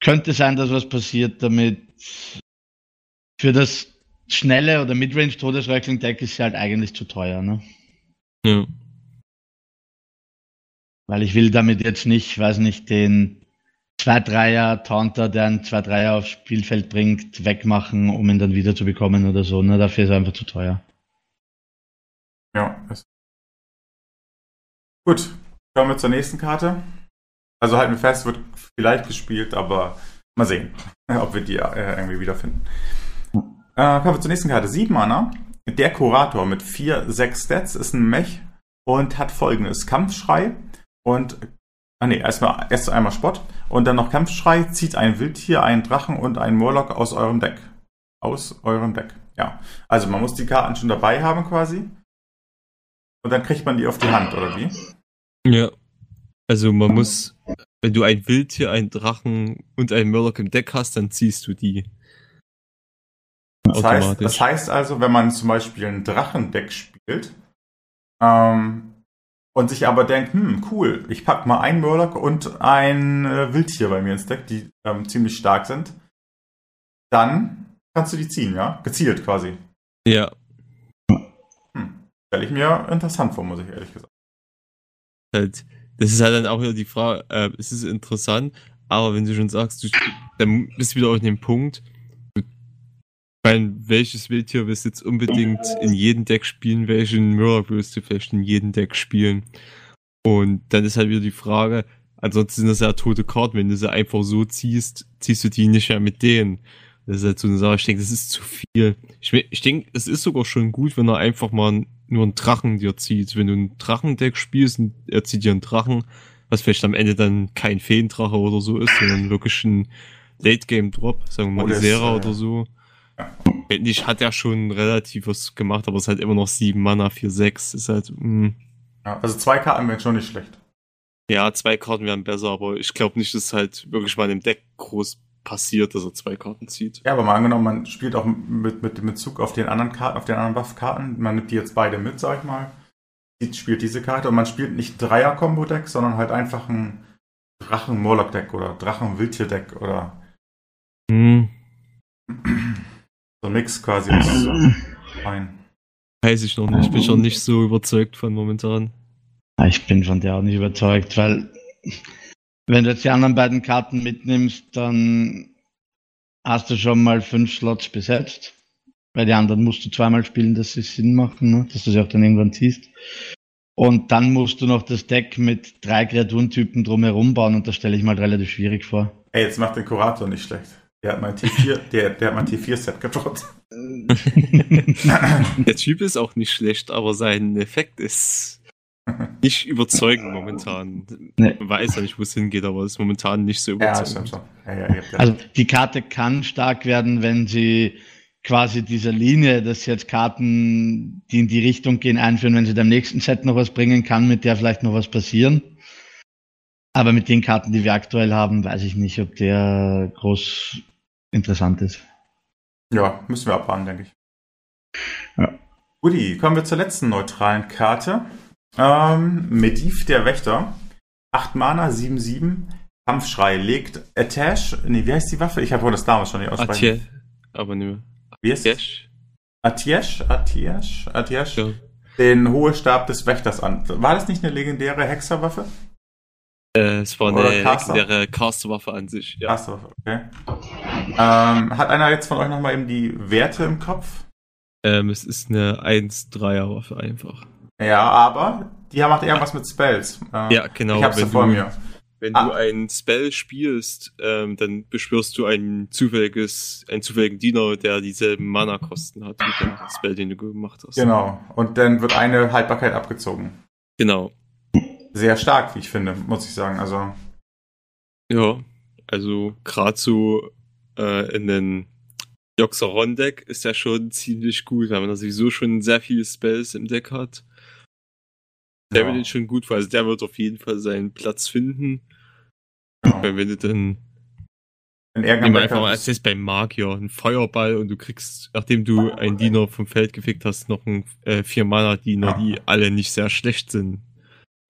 könnte sein, dass was passiert damit. Für das schnelle oder Midrange Todesröckling Deck ist sie halt eigentlich zu teuer, ne? Ja. Weil ich will damit jetzt nicht, weiß nicht, den 2-3er Taunter, der einen 2-3er aufs Spielfeld bringt, wegmachen, um ihn dann wieder zu bekommen oder so. Ne? Dafür ist er einfach zu teuer. Ja. Gut, kommen wir zur nächsten Karte. Also halten wir fest, wird vielleicht gespielt, aber mal sehen, *laughs* ob wir die äh, irgendwie wiederfinden. Äh, kommen wir zur nächsten Karte. 7 Mana. Der Kurator mit 4, 6 Stats ist ein Mech und hat folgendes: Kampfschrei und. Ah nee, erstmal erst einmal Spott und dann noch Kampfschrei, zieht ein Wildtier, einen Drachen und einen Murloc aus eurem Deck. Aus eurem Deck. Ja. Also man muss die Karten schon dabei haben quasi. Und dann kriegt man die auf die Hand, oder wie? Ja. Also man muss, wenn du ein Wildtier, einen Drachen und einen Murloc im Deck hast, dann ziehst du die. Das heißt, das heißt also, wenn man zum Beispiel ein Drachendeck spielt ähm, und sich aber denkt, hm, cool, ich pack mal einen Murloc und ein äh, Wildtier bei mir ins Deck, die ähm, ziemlich stark sind, dann kannst du die ziehen, ja? Gezielt quasi. Ja. Hm. Stelle ich mir interessant vor, muss ich ehrlich gesagt. Halt, das ist halt dann auch wieder die Frage, äh, es ist interessant, aber wenn du schon sagst, du dann bist du wieder auf dem Punkt, meine, welches Wildtier willst du jetzt unbedingt in jedem Deck spielen, welchen Murloc willst du vielleicht in jedem Deck spielen? Und dann ist halt wieder die Frage, ansonsten sind das ja tote Karten, wenn du sie einfach so ziehst, ziehst du die nicht mehr mit denen. Das ist halt so eine Sache, ich denke, das ist zu viel. Ich, ich denke, es ist sogar schon gut, wenn er einfach mal nur einen Drachen dir zieht. Wenn du ein Drachendeck spielst und er zieht dir einen Drachen, was vielleicht am Ende dann kein Feendrache oder so ist, sondern wirklich ein Late-Game-Drop, sagen wir mal Isera äh, oder so. Ich, hat ja schon relativ was gemacht, aber es ist halt immer noch 7 Mana, 4, 6. Ist halt, mh. Ja, also zwei Karten wären schon nicht schlecht. ja, zwei Karten wären besser, aber ich glaube nicht, dass halt wirklich mal im Deck groß passiert, dass er zwei Karten zieht. Ja, aber mal angenommen, man spielt auch mit, mit dem Bezug auf den anderen Karten, auf den anderen Buff-Karten. Man nimmt die jetzt beide mit, sag ich mal. Spielt diese Karte und man spielt nicht Dreier-Kombo-Deck, sondern halt einfach ein Drachen-Morlock-Deck oder Drachen-Wildtier-Deck oder Hm, so ein Mix quasi aus weiß ich noch nicht. Bin schon nicht so überzeugt von momentan. Ich bin von der auch nicht überzeugt, weil wenn du jetzt die anderen beiden Karten mitnimmst, dann hast du schon mal fünf Slots besetzt. Bei die anderen musst du zweimal spielen, dass sie Sinn machen, ne? dass du sie auch dann irgendwann ziehst. Und dann musst du noch das Deck mit drei Kreaturentypen drumherum bauen und das stelle ich mal relativ schwierig vor. Ey, jetzt macht den Kurator nicht schlecht. Der hat mein T4, *laughs* der, der hat mein T4-Set gedroppt. *laughs* Der Typ ist auch nicht schlecht, aber sein Effekt ist *laughs* nicht überzeugend momentan. Nee. Man weiß ja nicht, wo es hingeht, aber ist momentan nicht so überzeugend. Ja, ja, ja. Also die Karte kann stark werden, wenn sie quasi dieser Linie, dass jetzt Karten, die in die Richtung gehen, einführen, wenn sie dem nächsten Set noch was bringen kann, mit der vielleicht noch was passieren. Aber mit den Karten, die wir aktuell haben, weiß ich nicht, ob der groß interessant ist. ja, müssen wir abwarten, denke ich. Ja. Kommen wir zur letzten neutralen Karte. Ähm, Mediv der Wächter. 8 Mana, 7-7. Kampfschrei legt Atash. Nee, wie heißt die Waffe? Ich habe wohl das damals schon nicht aussprechen. Atje, aber ne. Wie ist es? Atjesh? Atiesh? Atiesh? Atiesh? Ja. Den Hohlstab des Wächters an. War das nicht eine legendäre Hexerwaffe? Äh, es war Oder eine Caster? legendäre Casterwaffe an sich. Ja. Achso, okay. Ähm, hat einer jetzt von euch nochmal eben die Werte im Kopf? Ähm, es ist eine 1-3er-Waffe einfach. Ja, aber die macht irgendwas mit Spells. Äh, Ja, genau. Ich hab's ja wenn vor du, mir. Wenn Ah. du ein Spell spielst, ähm, dann beschwörst du ein zufälliges, einen zufälligen Diener, der dieselben Mana-Kosten hat wie der Spell, den du gemacht hast. Genau. Und dann wird eine Haltbarkeit abgezogen. Genau. Sehr stark, wie ich finde, muss ich sagen. Also, Ja, also gerade so äh, in den Joxeron-Deck ist ja schon ziemlich gut, weil man da sowieso schon sehr viele Spells im Deck hat. Der ja, wird jetzt schon gut, also der wird auf jeden Fall seinen Platz finden. genau. Weil wenn du dann einfach mal Deck als jetzt beim Magier einen Feuerball und du kriegst, nachdem du einen Diener vom Feld gefickt hast, noch einen äh, vier Mana Diener, Ja. die alle nicht sehr schlecht sind.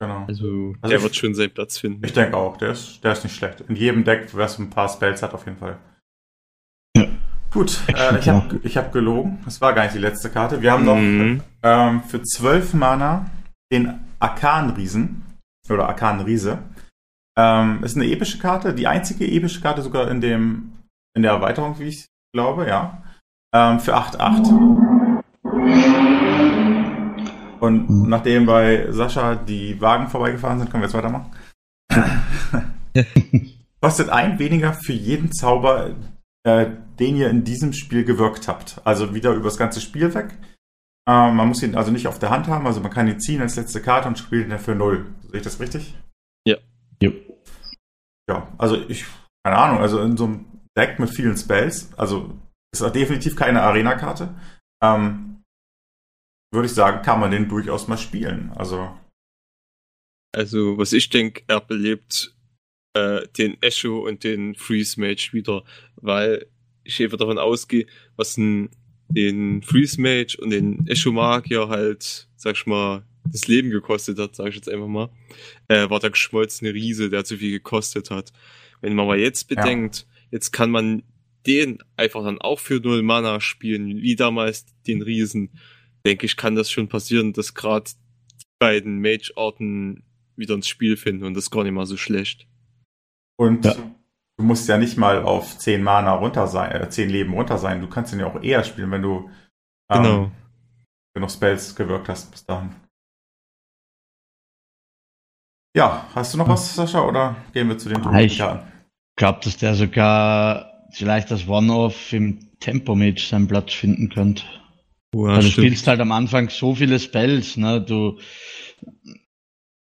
Genau. Also, Also der ich- wird schon seinen Platz finden. Ich denke auch, der ist, der ist nicht schlecht. In jedem Deck, was ein paar Spells hat, auf jeden Fall. Ja. Gut, äh, ich habe ich hab gelogen. Das war gar nicht die letzte Karte. Wir haben noch Mhm. ähm, für 12 Mana den Arkan-Riesen oder Arkan-Riese. Ähm, ist eine epische Karte, die einzige epische Karte sogar in dem in der Erweiterung, wie ich glaube, ja. Ähm, für 8-8. Und Mhm. nachdem bei Sascha die Wagen vorbeigefahren sind, können wir jetzt weitermachen. *laughs* Kostet ein weniger für jeden Zauber, äh, den ihr in diesem Spiel gewirkt habt. Also wieder übers ganze Spiel weg. Ähm, man muss ihn also nicht auf der Hand haben, also man kann ihn ziehen als letzte Karte und spielt ihn dann für null. Sehe ich das richtig? Jo. Ja, also ich, keine Ahnung, also in so einem Deck mit vielen Spells, also ist auch definitiv keine Arena-Karte, ähm, würde ich sagen, kann man den durchaus mal spielen. Also, Also, was ich denke, er belebt äh, den Echo und den Freeze Mage wieder, weil ich einfach davon ausgehe, was ein, den Freeze Mage und den Echo Magier halt, sag ich mal, das Leben gekostet hat, sag ich jetzt einfach mal, äh, war der geschmolzene Riese, der zu viel gekostet hat. Wenn man mal jetzt Ja. bedenkt, jetzt kann man den einfach dann auch für null Mana spielen, wie damals den Riesen, denke ich, kann das schon passieren, dass gerade die beiden Mage-Arten wieder ins Spiel finden und das ist gar nicht mal so schlecht. und Ja. du musst ja nicht mal auf 10 Mana runter sein, äh, 10 Leben runter sein. Du kannst ihn ja auch eher spielen, wenn du ähm, Genau. genug Spells gewirkt hast bis dahin. Ja, hast du noch was, Sascha, oder gehen wir zu den Ah, ich- glaube, dass der sogar vielleicht als One-Off im Tempo-Mage seinen Platz finden könnte. Ja, Weil du stimmt. spielst halt am Anfang so viele Spells, ne? Du,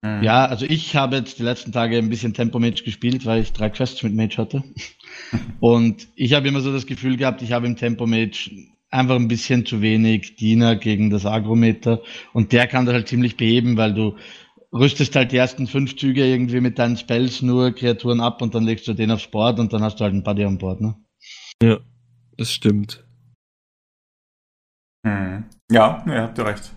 Mhm. ja, also ich habe jetzt die letzten Tage ein bisschen Tempo-Mage gespielt, weil ich drei Quests mit Mage hatte. *laughs* Und ich habe immer so das Gefühl gehabt, ich habe im Tempo-Mage einfach ein bisschen zu wenig Diener gegen das Agrometer. Und der kann das halt ziemlich beheben, weil du rüstest halt die ersten fünf Züge irgendwie mit deinen Spells nur Kreaturen ab und dann legst du den aufs Board und dann hast du halt ein Buddy an Bord, ne? Ja, das stimmt. Mhm. Ja, ne, habt ihr recht.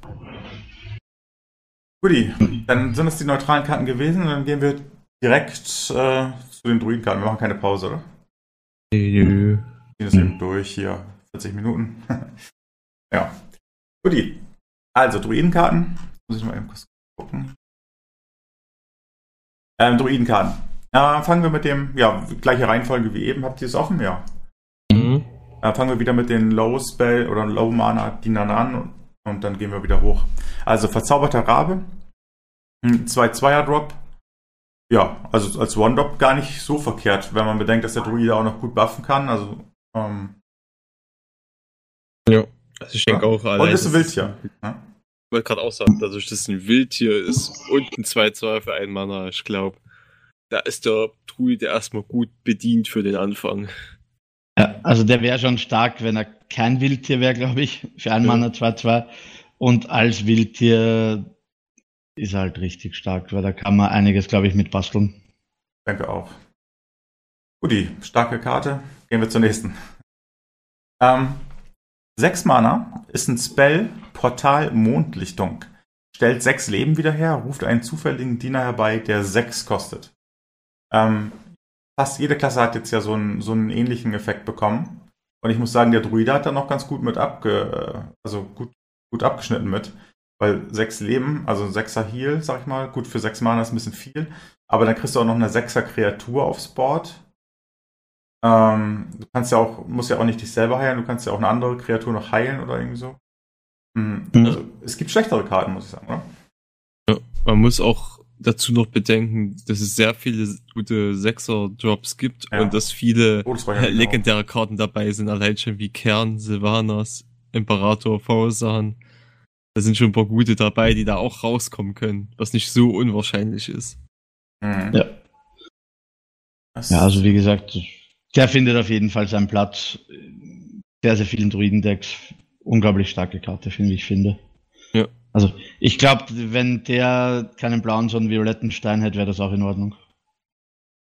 Guti, dann sind es die neutralen Karten gewesen und dann gehen wir direkt äh, zu den Druidenkarten. Wir machen keine Pause, oder? Nö. Ziehen das eben durch hier. 40 Minuten. *laughs* ja. Guti. Also, Druidenkarten. Muss ich mal eben kurz gucken. Ähm, Druidenkarten. Äh, fangen wir mit dem, ja, gleiche Reihenfolge wie eben. Habt ihr es offen? Ja. Äh, fangen wir wieder mit den Low Spell oder Low Mana Dienern an und, und dann gehen wir wieder hoch. Also verzauberter Rabe, 2-2er Drop. Ja, also als One-Drop gar nicht so verkehrt, wenn man bedenkt, dass der Druide auch noch gut buffen kann. Also, ähm, Ja. Also ich denke Ja. auch und ist ein Wildtier. Ne? Ich wollte gerade auch sagen, dadurch, dass es ein Wildtier ist und ein 2-2 für einen Mana, ich glaube, da ist der Druide erstmal gut bedient für den Anfang. Ja, also der wäre schon stark, wenn er kein Wildtier wäre, glaube ich, für einen Ja. Mann 2-2. Und als Wildtier ist er halt richtig stark, weil da kann man einiges, glaube ich, mit basteln. Denke auch. Guti, starke Karte. Gehen wir zur nächsten. Ähm, 6 Mana ist ein Spell Portal Mondlichtung. Stellt 6 Leben wieder her, ruft einen zufälligen Diener herbei, der 6 kostet. Ähm, fast jede Klasse hat jetzt ja so einen, so einen ähnlichen Effekt bekommen. Und ich muss sagen, der Druide hat da noch ganz gut mit abge, also gut, gut abgeschnitten mit. Weil 6 Leben, also 6er Heal, sag ich mal, gut für 6 Mana ist ein bisschen viel. Aber dann kriegst du auch noch eine 6er Kreatur aufs Board. Ähm, du kannst ja auch, musst ja auch nicht dich selber heilen, du kannst ja auch eine andere Kreatur noch heilen oder irgendwie so. Mhm. Also, es gibt schlechtere Karten, muss ich sagen, oder? Ja, man muss auch dazu noch bedenken, dass es sehr viele gute Sechser-Drops gibt Ja. und dass viele Oh, das ja genau. legendäre Karten dabei sind, allein schon wie Kern, Sylvanas, Imperator, Fausan. Da sind schon ein paar gute dabei, die da auch rauskommen können, was nicht so unwahrscheinlich ist. Mhm. Ja. Das- Ja, also wie gesagt, der findet auf jeden Fall seinen Platz. Sehr, sehr vielen Druidendecks. Unglaublich starke Karte, finde ich, finde. Ja. Also, ich glaube, wenn der keinen blauen, sondern violetten Stein hätte, wäre das auch in Ordnung.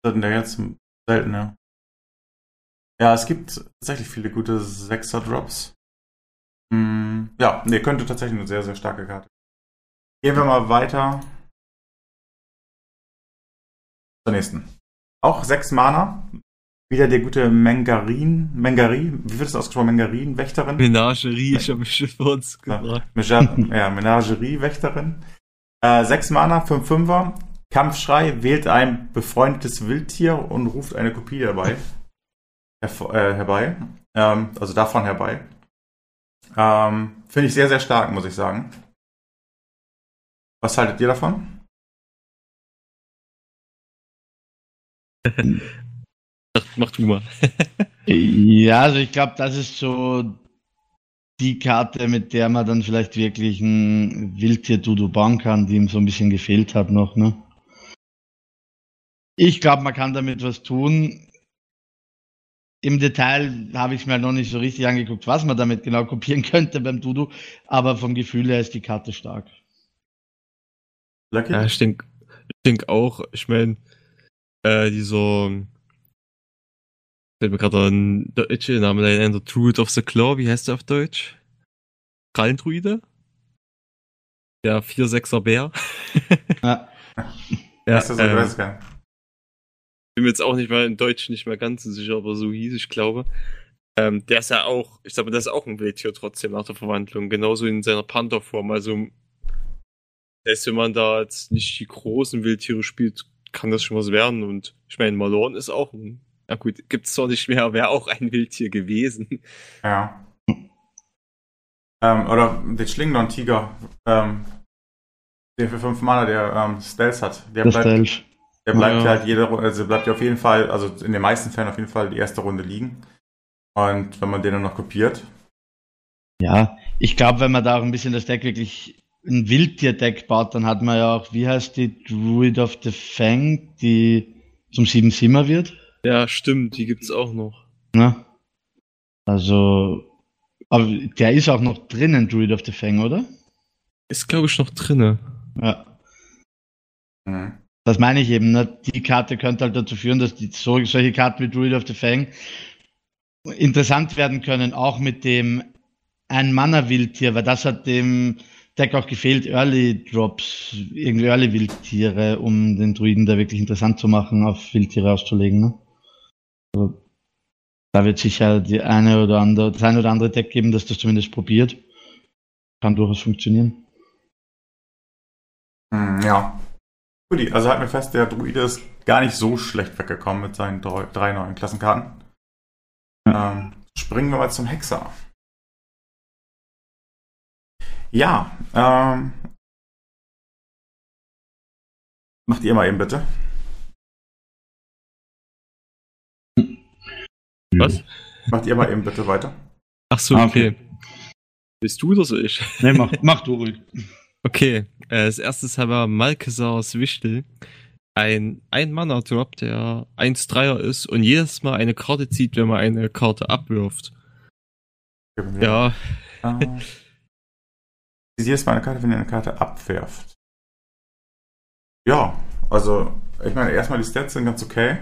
Denn der jetzt selten, ja. Ja, es gibt tatsächlich viele gute Sechser-Drops. Hm, ja, nee, könnte tatsächlich eine sehr, sehr starke Karte. Gehen wir mal weiter zur nächsten. Auch sechs Mana. Wieder der gute Mengarin, Mengari, wie wird es ausgesprochen? Mengarin, Wächterin? Menagerie, ich habe mich schon vor uns Ja. gesagt. Meja- ja, Menagerie-Wächterin. Äh, sechs Mana, 5 Fünfer. Kampfschrei wählt ein befreundetes Wildtier und ruft eine Kopie dabei *laughs* hervor- äh, herbei. Ähm, also davon herbei. Ähm, Finde ich sehr, sehr stark, muss ich sagen. Was haltet ihr davon? *laughs* Mach du mal. *laughs* Ja, also ich glaube, das ist so die Karte, mit der man dann vielleicht wirklich ein Wildtier-Dudu bauen kann, die ihm so ein bisschen gefehlt hat noch, ne? Ich glaube, man kann damit was tun. Im Detail habe ich es mir noch nicht so richtig angeguckt, was man damit genau *laughs* kopieren könnte beim Dudu, aber vom Gefühl her ist die Karte stark. Lucky? Ja, ich denke ich denk auch, ich meine, äh, dieser, fällt mir gerade ein deutscher Name ein, der Druid of the Claw, wie heißt der auf Deutsch? Krallendruide? Der 4-6er Bär. Ja. *laughs* ja, Ist das so, ich ähm, weiß gar bin mir jetzt auch nicht mal in Deutsch nicht mehr ganz so sicher, aber so hieß ich glaube. Ähm, der ist ja auch, ich glaube, der ist auch ein Wildtier trotzdem nach der Verwandlung, genauso in seiner Pantherform. Also, das heißt, wenn man da jetzt nicht die großen Wildtiere spielt, kann das schon was werden. Und ich meine, Malorn ist auch ein, na gut, gibt's zwar nicht mehr, wäre auch ein Wildtier gewesen. Ja. Ähm, oder den Schlingendorn-Tiger, ähm, den für 5 Mana, der ähm, Stealth hat. Der Das bleibt, Stealth. der bleibt Ja. halt jede Runde, also bleibt ja auf jeden Fall, also in den meisten Fällen auf jeden Fall die erste Runde liegen. Und wenn man den dann noch kopiert, Ja, ich glaube, wenn man da auch ein bisschen das Deck wirklich ein Wildtier-Deck baut, dann hat man ja auch, wie heißt die Druid of the Fang, die zum sieben Simmer wird. Ja, stimmt, die gibt's auch noch. Ne? Also, aber der ist auch noch drinnen, Druid of the Fang, oder? Ist, glaube ich, noch drinne. Ja. mhm. Das meine ich eben, ne? Die Karte könnte halt dazu führen, dass die, so, solche Karten wie Druid of the Fang interessant werden können, auch mit dem Ein-Mana-Wildtier, weil das hat dem Deck auch gefehlt, Early Drops, irgendwie Early Wildtiere, um den Druiden da wirklich interessant zu machen, auf Wildtiere auszulegen. Ne? Also, da wird sicher die eine oder andere, das eine oder andere Deck geben, das das zumindest probiert. Kann durchaus funktionieren. Mhm, ja. Guti, also halten wir fest, der Druide ist gar nicht so schlecht weggekommen mit seinen drei, drei neuen Klassenkarten. Ähm, springen wir mal zum Hexer. Ja, ähm, macht ihr mal eben bitte. Was? Macht ihr mal eben bitte weiter. Ach so, Ah, okay. okay. Bist du oder so ich? Nee, mach, mach du ruhig. Okay, äh, als erstes haben wir Malkesars Wichtel. Ein Ein-Mana-Drop, der 1-3er ist und jedes Mal eine Karte zieht, wenn man eine Karte abwirft. Wir. Ja, Äh, Sie jedes Mal eine Karte, wenn ihr eine Karte abwerft. Ja, also, ich meine, erstmal die Stats sind ganz okay.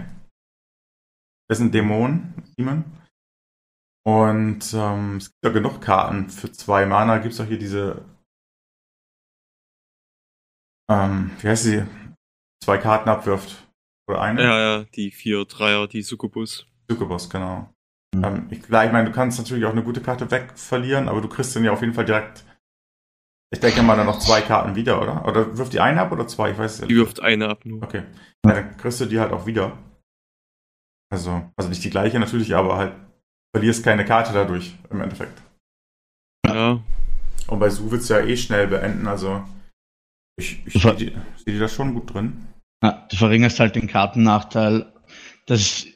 Das sind Dämonen, Demon. Und ähm, es gibt ja genug Karten für zwei Mana. Gibt es auch hier diese. Ähm, wie heißt sie? Zwei Karten abwirft. Oder eine? ja, ja, die 4-3er, die Succubus. Succubus, genau. Mhm. Ähm, ich, klar, ich meine, du kannst natürlich auch eine gute Karte wegverlieren, aber du kriegst dann ja auf jeden Fall direkt. Ich denke mal dann noch zwei Karten wieder, oder? Oder wirft die eine ab oder zwei? Ich weiß es Die wirft eine ab nur. Okay. Ja, dann kriegst du die halt auch wieder. Also, also nicht die gleiche natürlich, aber halt verlierst keine Karte dadurch im Endeffekt. Ja, Und bei Su willst du ja eh schnell beenden, also ich, ich sehe die, seh die da schon gut drin. Ja, du verringerst halt den Kartennachteil. Das,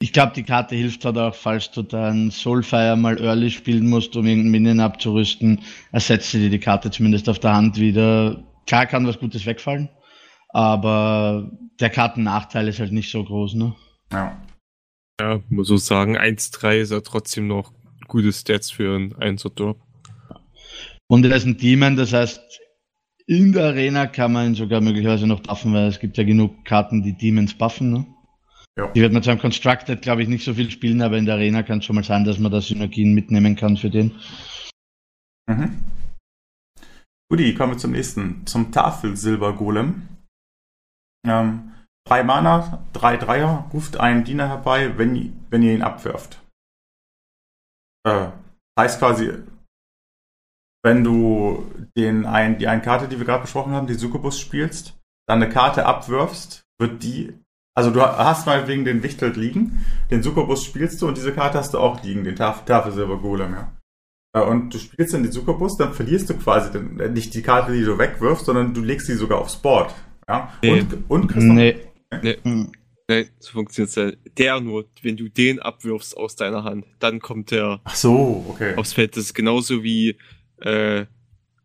ich glaube, die Karte hilft halt auch, falls du dann Soulfire mal early spielen musst, um irgendeinen Minion abzurüsten, ersetzt dir die Karte zumindest auf der Hand wieder. Klar kann was Gutes wegfallen, aber der Kartennachteil ist halt nicht so groß, ne? Ja. Ja, muss so sagen, 1-3 ist ja trotzdem noch gute Stats für ein 1er Drop. Und er ist ein Demon, das heißt, in der Arena kann man ihn sogar möglicherweise noch buffen, weil es gibt ja genug Karten, die Demons buffen. Ne? Ja. Die wird man zwar im Constructed, glaube ich, nicht so viel spielen, aber in der Arena kann es schon mal sein, dass man da Synergien mitnehmen kann für den. Mhm. Guti, kommen wir zum nächsten. Zum Tafelsilbergolem. Ähm, drei Mana, drei Dreier, ruft einen Diener herbei, wenn, wenn ihr ihn abwirft. Äh, heißt quasi, wenn du den ein, die eine Karte, die wir gerade besprochen haben, die Succubus spielst, dann eine Karte abwirfst, wird die, also du hast mal wegen den Wichtel liegen, den Succubus spielst du und diese Karte hast du auch liegen, den Taf Tafelsilbergolem, ja. Äh, Und du spielst dann die Succubus, dann verlierst du quasi den, äh, nicht die Karte, die du wegwirfst, sondern du legst sie sogar aufs Board. Ja? Nee. Und, und kriegst Nee. Nee. Hm. Nein, so funktioniert ja. Der nur, wenn du den abwirfst aus deiner Hand, dann kommt der Ach so, okay. aufs Feld. Das ist genauso wie, äh,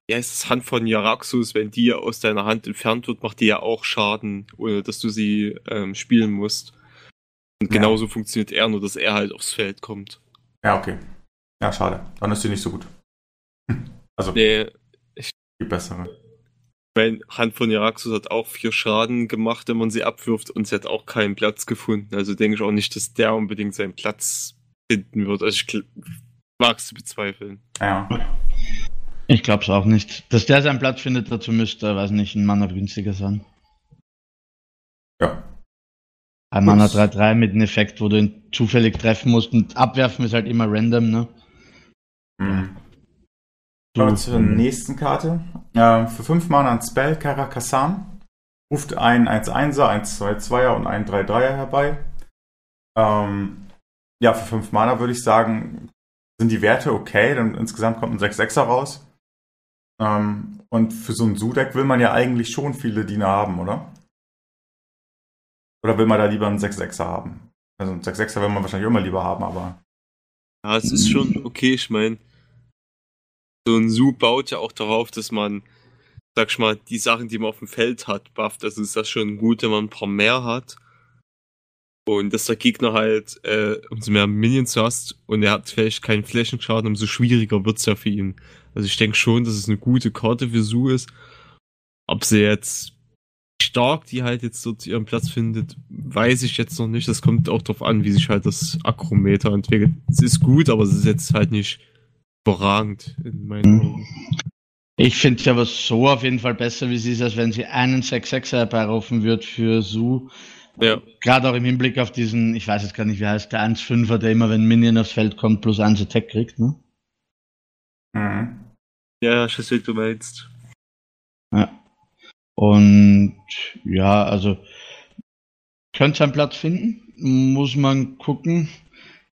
ja, ist das Hand von Jaraxus, wenn die aus deiner Hand entfernt wird, macht die ja auch Schaden, ohne dass du sie ähm, spielen musst. Und Ja. genauso funktioniert er, nur dass er halt aufs Feld kommt. Ja, okay. Ja, schade. Dann ist sie nicht so gut. Hm. Also, Nee, die bessere. Mein Hand von Jaraxus hat auch vier Schaden gemacht, wenn man sie abwirft und sie hat auch keinen Platz gefunden. Also denke ich auch nicht, dass der unbedingt seinen Platz finden wird. Also ich mag es zu bezweifeln. Ja. Ich glaube es auch nicht. Dass der seinen Platz findet, dazu müsste, weiß nicht, ein Mana günstiger sein. Ja. Ein Mana 3-3 mit einem Effekt, wo du ihn zufällig treffen musst und abwerfen ist halt immer random, ne? Kommen wir zur nächsten Karte. Ähm, für 5 Mana ein Spell, Karakassan. Ruft einen 1-1er, 1-2-2er und einen 3-3er herbei. Ähm, ja, für 5 Mana würde ich sagen, sind die Werte okay, denn insgesamt kommt ein 6-6er raus. Ähm, und für so ein Su-Deck will man ja eigentlich schon viele Diener haben, oder? Oder will man da lieber einen 6-6er haben? Also einen 6-6er will man wahrscheinlich immer lieber haben, aber. Ja, es ist schon okay. Ich meine, so ein Su baut ja auch darauf, dass man, sag ich mal, die Sachen, die man auf dem Feld hat, bufft. Also ist das schon gut, wenn man ein paar mehr hat. Und dass der Gegner halt, äh, umso mehr Minions hast und er hat vielleicht keinen Flächenschaden, umso schwieriger wird's ja für ihn. Also ich denke schon, dass es eine gute Karte für Su ist. Ob sie jetzt stark die halt jetzt dort ihren Platz findet, weiß ich jetzt noch nicht. Das kommt auch darauf an, wie sich halt das Akrometer entwickelt. Es ist gut, aber es ist jetzt halt nicht überragend in meinen Mhm. Augen. Ich finde es aber so auf jeden Fall besser, wie sie ist, als wenn sie einen 6-6er herbeirufen wird für Su. Ja, Gerade auch im Hinblick auf diesen, ich weiß jetzt gar nicht, wie heißt der 1-5er, der immer, wenn Minion aufs Feld kommt, plus 1 Attack kriegt, ne? Mhm. ja, ich weiß, wie du meinst. Ja. Und ja, also könnte seinen Platz finden, muss man gucken.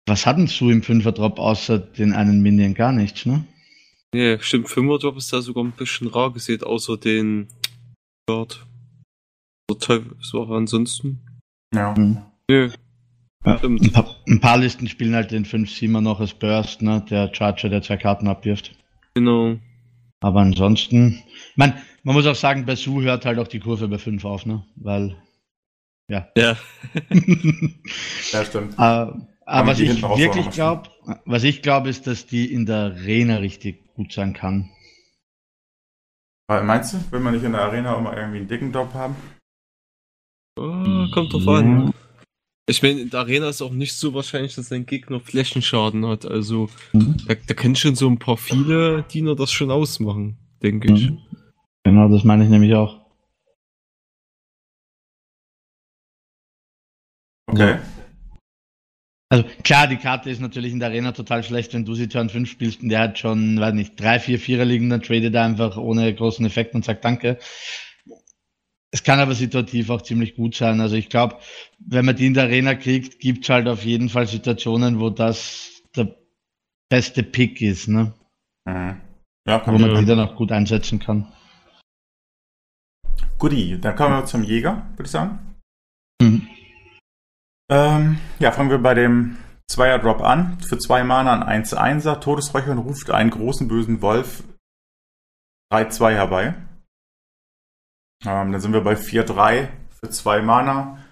Was hat denn Su im 5er Drop außer den einen Minion? Gar nichts, ne? Ja, stimmt, Fünfer-Drop ist da sogar ein bisschen rar gesehen, außer den Guard. So so ansonsten. Ja. Mhm. Nö, Ja, ein, paar, ein paar Listen spielen halt den 5-7er noch als Burst, ne? Der Charger, der zwei Karten abwirft. genau. Aber ansonsten, ich mein, man muss auch sagen, bei Su hört halt auch die Kurve bei 5 auf, ne? Weil, ja. Ja. *laughs* Ja, stimmt. Äh, aber was ich wirklich glaube, was ich glaube, ist, dass die in der Arena richtig gut sein kann. Meinst du, will man nicht in der Arena auch mal irgendwie einen dicken Drop haben? Oh, kommt drauf an. Ich meine, in der Arena ist auch nicht so wahrscheinlich, dass dein Gegner Flächenschaden hat. Also, Mhm. da, da können schon so ein paar viele Diener das schon ausmachen, denke ich. Mhm. Genau, das meine ich nämlich auch. Okay. Also klar, die Karte ist natürlich in der Arena total schlecht, wenn du sie Turn 5 spielst und der hat schon, weiß nicht, drei, vier, vierer liegen, dann tradet er einfach ohne großen Effekt und sagt Danke. Es kann aber situativ auch ziemlich gut sein. Also ich glaube, wenn man die in der Arena kriegt, gibt's halt auf jeden Fall Situationen, wo das der beste Pick ist, ne? Mhm. Ja, wo kann man Ja. die dann auch gut einsetzen kann. Goodie. Dann kommen wir zum Jäger, würde ich sagen. Mhm. Ähm, ja, fangen wir bei dem Zweier-Drop an. Für zwei Mana ein 1-1er. Todesräuchern ruft einen großen bösen Wolf 3-2 herbei. Ähm, dann sind wir bei 4-3 für zwei Mana.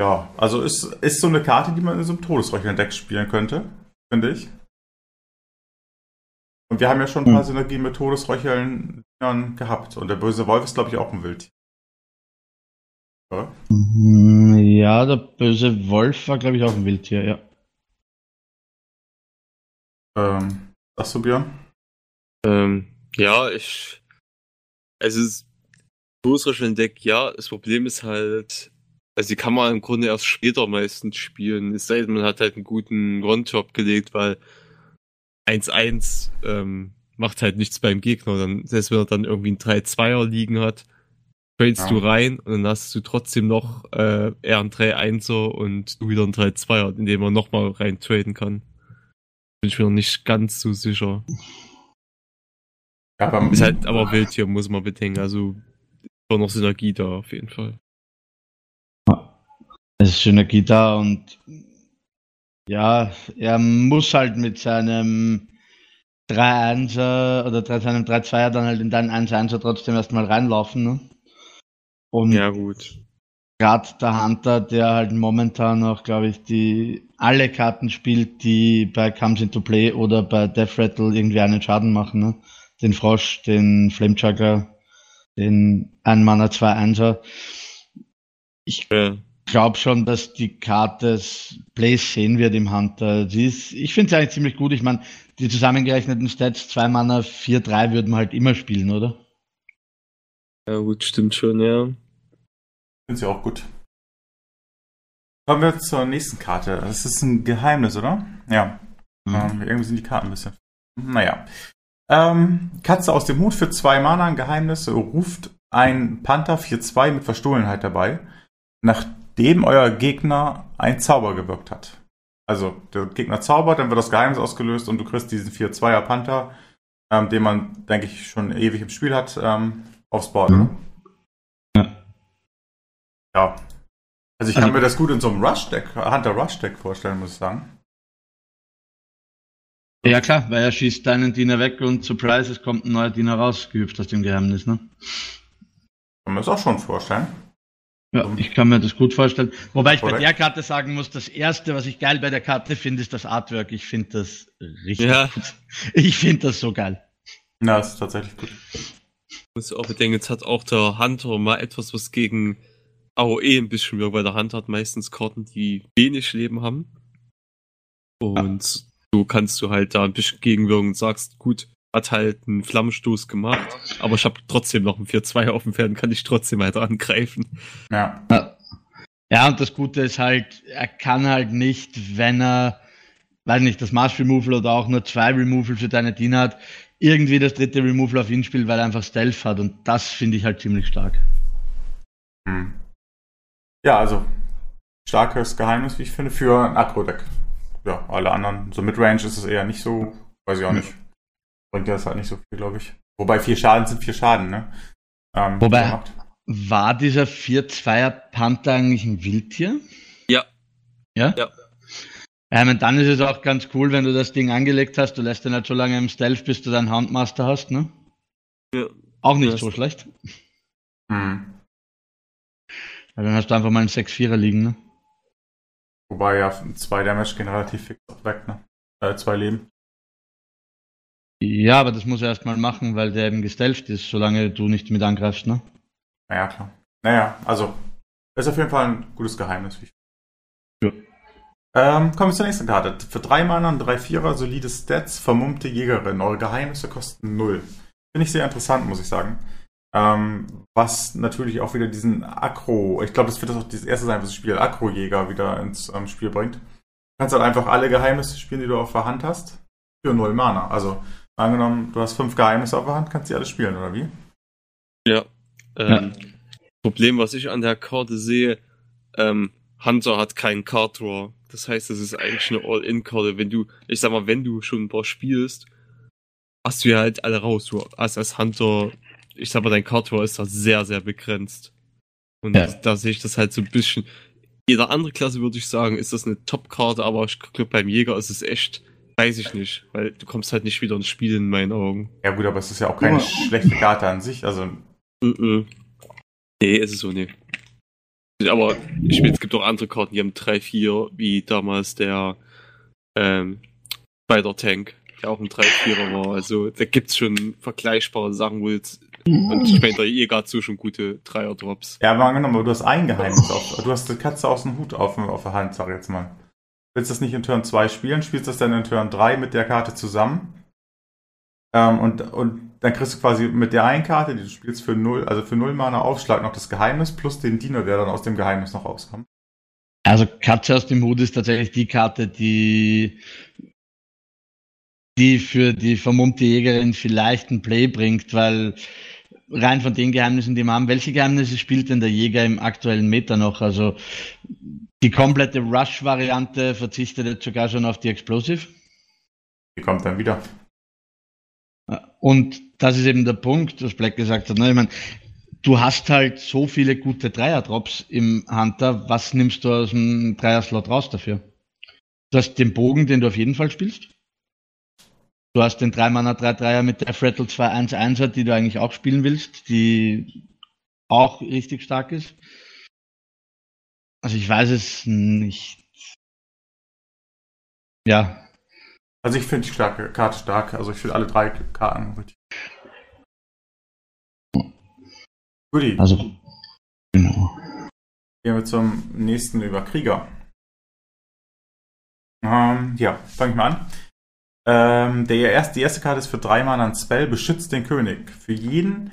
Ja, also ist, ist so eine Karte, die man in so einem Todesräuchern-Deck spielen könnte, finde ich. Und wir haben ja schon ein paar Hm. Synergien mit Todesräuchern gehabt. Und der böse Wolf ist, glaube ich, auch ein Wild. Ja. Mhm, Ja, der böse Wolf war, glaube ich, auch ein Wildtier, ja. Ähm, sagst du, Björn? Ähm, ja, ich. Es ist größere Deck, ja. Das Problem ist halt, also die kann man im Grunde erst später meistens spielen. Es sei denn, man hat halt einen guten One-Job gelegt, weil 1-1 ähm, macht halt nichts beim Gegner. Dann, selbst wenn er dann irgendwie einen 3-2er liegen hat, tradest Ja. du rein und dann hast du trotzdem noch äh, eher einen 3-1er und du wieder einen 3-2er, indem man nochmal rein traden kann. Bin ich mir noch nicht ganz so sicher. Ja, aber Ist halt aber wild hier, muss man bedenken. Also war noch Synergie da auf jeden Fall. Es ist Synergie da und ja, er muss halt mit seinem 3-1er oder seinem 3-2er dann halt in deinen 1-1er trotzdem erstmal reinlaufen. Ne? Und Ja, gut. gerade der Hunter, der halt momentan auch, glaube ich, die alle Karten spielt, die bei Comes into Play oder bei Death Rattle irgendwie einen Schaden machen. Ne? Den Frosch, den Flamejuggler, den 1 Mana 2 1er. Ich Ja. glaube schon, dass die Karte Plays sehen wird im Hunter. Sie ist, ich finde sie eigentlich ziemlich gut. Ich meine, die zusammengerechneten Stats, 2 Mana, 4, 3 würden wir halt immer spielen, oder? Ja, gut, stimmt schon, ja. Finde sie auch gut. Kommen wir zur nächsten Karte. Das ist ein Geheimnis, oder? Ja. Ähm, irgendwie sind die Karten ein bisschen. Naja. Ähm, Katze aus dem Hut für zwei Mana, ein Geheimnis, ruft ein Panther 4-2 mit Verstohlenheit dabei, nachdem euer Gegner ein Zauber gewirkt hat. Also, der Gegner zaubert, dann wird das Geheimnis ausgelöst und du kriegst diesen 4-2er Panther, ähm, den man, denke ich, schon ewig im Spiel hat, ähm, aufs Board. Mhm. Ja. Ja. Also ich Also- kann mir das gut in so einem Rush-Deck, Hunter-Rush-Deck vorstellen, muss ich sagen. Ja klar, weil er schießt deinen Diener weg und Surprise, es kommt ein neuer Diener raus, gehüpft aus dem Geheimnis, ne? Kann man das auch schon vorstellen. Ja, ich kann mir das gut vorstellen. Wobei ich bei Korrekt. der Karte sagen muss, das erste, was ich geil bei der Karte finde, ist das Artwork. Ich finde das richtig Ja. gut. *laughs* Ich finde das so geil. Na, das ist tatsächlich gut. Muss auch bedenken, jetzt hat auch der Hunter mal etwas, was gegen AOE ein bisschen wirkt, weil der Hunter hat meistens Karten, die wenig Leben haben. Und so kannst du halt da ein bisschen gegenwirken und sagst, gut, hat halt einen Flammenstoß gemacht, aber ich habe trotzdem noch einen 4-2 auf dem Pferd und kann dich trotzdem weiter angreifen. Ja. Ja, und das Gute ist halt, er kann halt nicht, wenn er, weiß nicht, das Marsh Removal oder auch nur zwei Removal für deine Diener hat, irgendwie das dritte Removal auf ihn spielt, weil er einfach Stealth hat. Und das finde ich halt ziemlich stark. Hm. Ja, also starkes Geheimnis, wie ich finde, für ein Akro-Deck. Ja, alle anderen. So Midrange ist es eher nicht so, weiß ich auch nicht. Bringt ja das halt nicht so viel, glaube ich. Wobei vier Schaden sind vier Schaden, ne? Ähm, Wobei-. War dieser 4-2er Panther eigentlich ein Wildtier? Ja. Ja? Ja. Ja, ich meine, dann ist es auch ganz cool, wenn du das Ding angelegt hast, du lässt den halt so lange im Stealth, bis du deinen Handmaster hast, ne? Ja. Auch nicht Das- so schlecht. Hm. Weil dann hast du einfach mal einen 6-4er liegen, ne? Wobei ja zwei Damage gehen relativ fix weg, ne? Äh, zwei Leben. Ja, aber das muss er erstmal machen, weil der eben gestelft ist, solange du nicht mit angreifst, ne? Naja, klar. Naja, also, ist auf jeden Fall ein gutes Geheimnis. Wie ich Ja. Ähm, kommen wir zur nächsten Karte. Für drei Mana und drei Vierer solide Stats, vermummte Jägerin. Eure Geheimnisse kosten null. Finde ich sehr interessant, muss ich sagen. Ähm, was natürlich auch wieder diesen Akro, ich glaube, das wird das auch das erste sein, was das Spiel Akro-Jäger wieder ins ähm, Spiel bringt. Du kannst halt einfach alle Geheimnisse spielen, die du auf der Hand hast, für null Mana. Also, angenommen, du hast fünf Geheimnisse auf der Hand, kannst du die alle spielen, oder wie? Ja. Ähm, Problem, was ich an der Karte sehe, ähm, Hunter hat keinen Card Draw. Das heißt, es ist eigentlich eine All-In-Karte. Wenn du, ich sag mal, wenn du schon ein paar spielst, hast du ja halt alle raus. Du hast als Hunter, ich sag mal, dein Kartor ist da sehr, sehr begrenzt. Und Ja. da sehe ich das halt so ein bisschen. Jeder andere Klasse würde ich sagen, ist das eine Top-Karte, aber ich glaube, beim Jäger ist es echt, weiß ich nicht, weil du kommst halt nicht wieder ins Spiel in meinen Augen. Ja gut, aber es ist ja auch keine Ja. schlechte Karte an sich. Also Mhm. Nee, ist es so nicht. Aber ich meine, es gibt auch andere Karten, die haben 3, 4, wie damals der ähm, Spider-Tank, der auch ein 3-4er war. Also da gibt's schon vergleichbare Sachen, wo jetzt. Und ich meine, Jäger hat so schon gute Dreier-Drops. Ja, aber angenommen, du hast ein Geheimnis auf. Du hast die Katze aus dem Hut auf, auf der Hand, sag ich jetzt mal. Willst du das nicht in Turn 2 spielen, spielst das dann in Turn 3 mit der Karte zusammen. Ähm, und, und dann kriegst du quasi mit der einen Karte, die du spielst für 0, also für 0 Mana Aufschlag noch das Geheimnis plus den Diener, der dann aus dem Geheimnis noch rauskommt. Also Katze aus dem Hut ist tatsächlich die Karte, die, die für die vermummte Jägerin vielleicht ein Play bringt, weil rein von den Geheimnissen, die wir haben, welche Geheimnisse spielt denn der Jäger im aktuellen Meta noch? Also die komplette Rush-Variante verzichtet jetzt sogar schon auf die Explosive. Die kommt dann wieder. Und das ist eben der Punkt, was Black gesagt hat. Ne? Ich meine, du hast halt so viele gute Dreier-Drops im Hunter. Was nimmst du aus dem Dreier-Slot raus dafür? Du hast den Bogen, den du auf jeden Fall spielst. Du hast den 3-Mana 3-3er mit der Frettle 2-1-1er, die du eigentlich auch spielen willst, die auch richtig stark ist. Also ich weiß es nicht. Ja, Also ich finde die starke Karte stark. Also ich finde alle drei Karten richtig. Guti, also genau. gehen wir zum nächsten über Krieger. Ähm, ja, fange ich mal an. Ähm, der erste, die erste Karte ist für drei Mana ein Spell, beschützt den König. Für jeden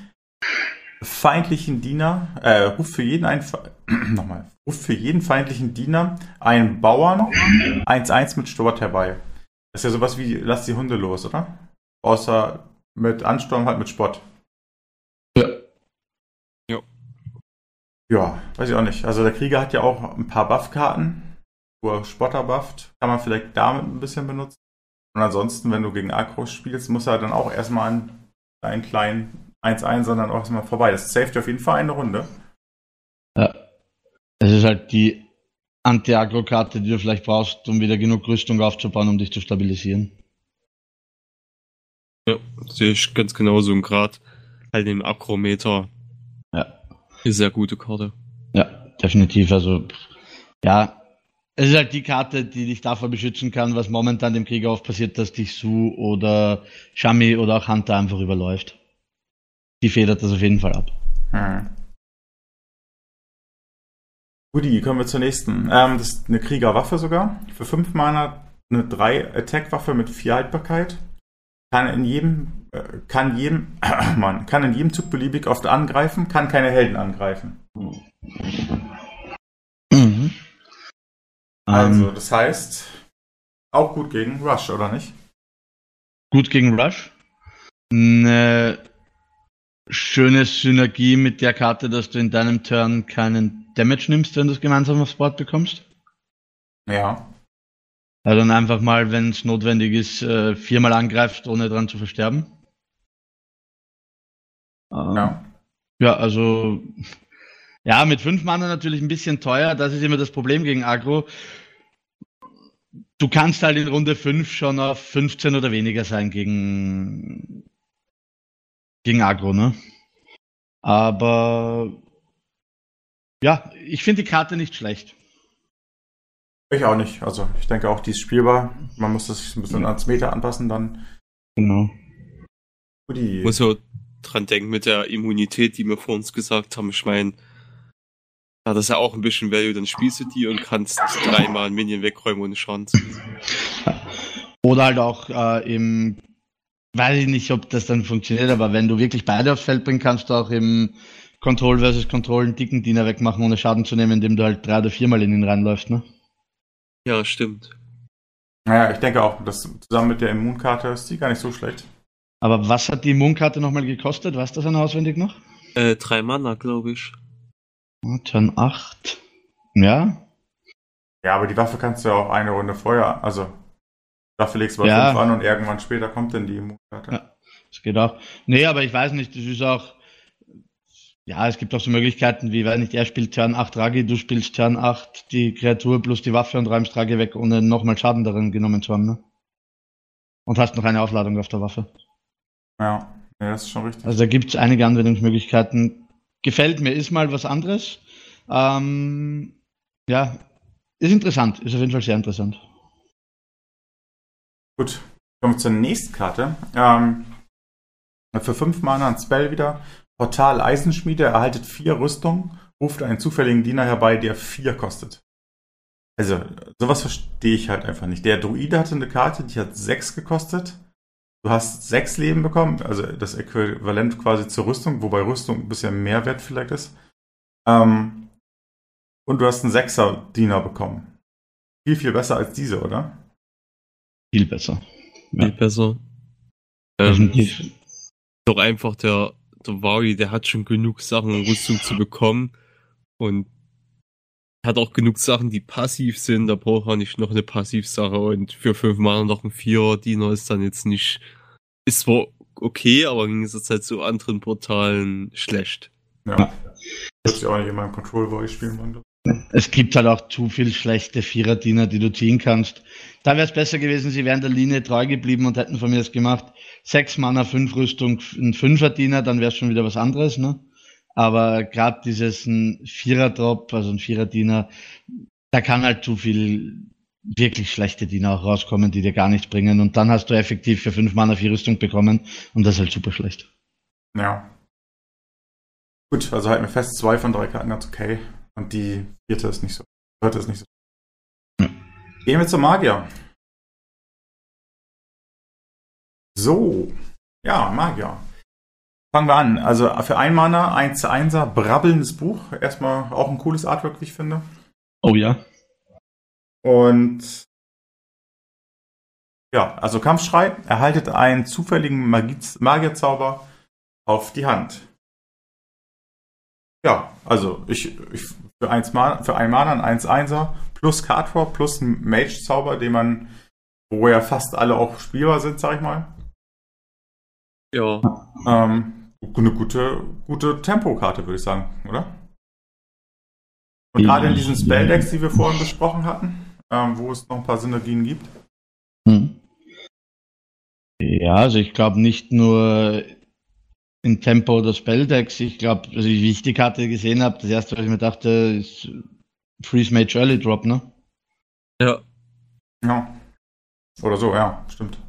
feindlichen Diener, äh, ruft für jeden Fe- *clears throat* nochmal, ruft für jeden feindlichen Diener einen Bauern 1-1 mit Stort herbei. Das ist ja sowas wie, lass die Hunde los, oder? Außer mit Ansturm halt mit Spott. Ja. Ja. Ja, weiß ich auch nicht. Also der Krieger hat ja auch ein paar Buff-Karten, wo er Spotter bufft. Kann man vielleicht damit ein bisschen benutzen. Und ansonsten, wenn du gegen Agro spielst, muss er dann auch erstmal einen, einen kleinen 1-1, sondern auch erstmal vorbei. Das saved auf jeden Fall eine Runde. Ja. Es ist halt die Anti-Agro-Karte, die du vielleicht brauchst, um wieder genug Rüstung aufzubauen, um dich zu stabilisieren. Ja, sehe ich ganz genauso. Und gerade halt im Akrometer Ja. ist eine sehr gute Karte. Ja, definitiv. Also, ja, es ist halt die Karte, die dich davor beschützen kann, was momentan dem Krieger oft passiert, dass dich Su oder Shami oder auch Hunter einfach überläuft. Die federt das auf jeden Fall ab. Hm. Guti, kommen wir zur nächsten. Ähm, das ist eine Kriegerwaffe sogar. Für 5 Mana eine 3 Attack-Waffe mit 4 Haltbarkeit. Kann in jedem, äh, kann jedem, *coughs* Mann, kann in jedem Zug beliebig oft angreifen, kann keine Helden angreifen. Mhm. Also, Ähm, das heißt, auch gut gegen Rush, oder nicht? gut gegen Rush. Eine schöne Synergie mit der Karte, dass du in deinem Turn keinen Damage nimmst, wenn du es gemeinsam aufs Board bekommst. Ja. Also dann einfach mal, wenn es notwendig ist, äh, viermal angreifst, ohne dran zu versterben. Ähm, Ja. ja, also ja, mit fünf Mana natürlich ein bisschen teuer. Das ist immer das Problem gegen Agro. Du kannst halt in Runde 5 schon auf 15 oder weniger sein gegen, gegen Agro, ne? Aber ja, ich finde die Karte nicht schlecht. Ich auch nicht. Also, ich denke auch, die ist spielbar. Man muss das ein bisschen ans Meter anpassen, dann. Genau. Guti. Muss ja dran denken mit der Immunität, die wir vor uns gesagt haben. Ich meine, ja, das ist ja auch ein bisschen Value. Dann spielst du die und kannst dreimal einen Minion wegräumen ohne nehmen. Oder halt auch äh, im, weiß ich nicht, ob das dann funktioniert, aber wenn du wirklich beide aufs Feld bringen kannst, du auch im Control versus Control einen dicken Diener wegmachen, ohne Schaden zu nehmen, indem du halt drei oder viermal in ihn reinläufst, ne? Ja, stimmt. Naja, ich denke auch, dass zusammen mit der Immunkarte ist die gar nicht so schlecht. Aber was hat die Immunkarte nochmal gekostet? Weißt du das dann auswendig noch? Äh, drei Mana, glaube ich. Turn 8. Ja. Ja, aber die Waffe kannst du ja auch eine Runde vorher, also Waffe legst du bei Ja. 5 an und irgendwann später kommt dann die Immunkarte. Ja. Das geht auch. Nee, aber ich weiß nicht, das ist auch, ja, es gibt auch so Möglichkeiten wie, weiß nicht, er spielt Turn 8 Ragi, du spielst Turn 8 die Kreatur plus die Waffe und räumst Ragi weg, ohne nochmal Schaden darin genommen zu haben, ne? Und hast noch eine Aufladung auf der Waffe. Ja, ja das ist schon richtig. Also da gibt es einige Anwendungsmöglichkeiten. Gefällt mir, ist mal was anderes. Ähm, ja, ist interessant, ist auf jeden Fall sehr interessant. Gut, kommen wir zur nächsten Karte. Ähm, für 5 Mana ein Spell wieder. Portal Eisenschmiede erhaltet 4 Rüstung, ruft einen zufälligen Diener herbei, der 4 kostet. Also, sowas verstehe ich halt einfach nicht. Der Druide hatte eine Karte, die hat 6 gekostet. Du hast 6 Leben bekommen, also das Äquivalent quasi zur Rüstung, wobei Rüstung ein bisschen mehr wert vielleicht ist. Ähm, und du hast einen 6er Diener bekommen. Viel, viel besser als diese, oder? Viel besser. Viel besser. Ähm, doch einfach der, der Vari, der hat schon genug Sachen, um Rüstung zu bekommen. Und hat auch genug Sachen, die passiv sind. Da braucht er nicht noch eine Passivsache. Und für fünf Mal noch ein Vierer-Diener ist dann jetzt nicht. Ist zwar okay, aber ging es halt zu anderen Portalen schlecht. Ja. ja. Das ich auch nicht in meinem Control Voice spielen wollen. Es gibt halt auch zu viel schlechte Vierer-Diener, die du ziehen kannst. Da wäre es besser gewesen, sie wären der Linie treu geblieben und hätten von mir das gemacht. Sechs Mana, fünf Rüstung, ein Fünfer-Diener, dann wäre es schon wieder was anderes, ne? Aber gerade dieses ein Vierer-Drop, also ein Vierer-Diener, da kann halt zu viel wirklich schlechte Diener auch rauskommen, die dir gar nichts bringen. Und dann hast du effektiv für fünf Mana vier Rüstung bekommen und das ist halt super schlecht. Ja. Gut, also halt mir fest, zwei von drei Karten ganz okay. Und die vierte ist nicht so. Vierte ist nicht so. Gehen wir zum Magier. So. Ja, Magier. Fangen wir an. Also für ein Mana, 1 zu 1er, brabbelndes Buch. Erstmal auch ein cooles Artwork, wie ich finde. Oh ja. Und ja, also Kampfschrei. Erhaltet einen zufälligen Magierzauber auf die Hand. Ja, also ich, ich für, eins Mana, für ein Mana ein 1-1er plus Card Draw plus ein Mage-Zauber, den man, wo ja fast alle auch spielbar sind, sag ich mal. Ja. Ähm, eine gute, gute Tempokarte, würde ich sagen, oder? Und gerade in diesen Spelldecks, die wir vorhin besprochen hatten, ähm, wo es noch ein paar Synergien gibt. Hm. Ja, also ich glaube nicht nur in Tempo oder Spelldecks. Ich glaube, also wie ich die Karte gesehen habe, das erste, was ich mir dachte, ist Freeze Mage Early Drop, ne? Ja. Ja. Oder so, ja, stimmt.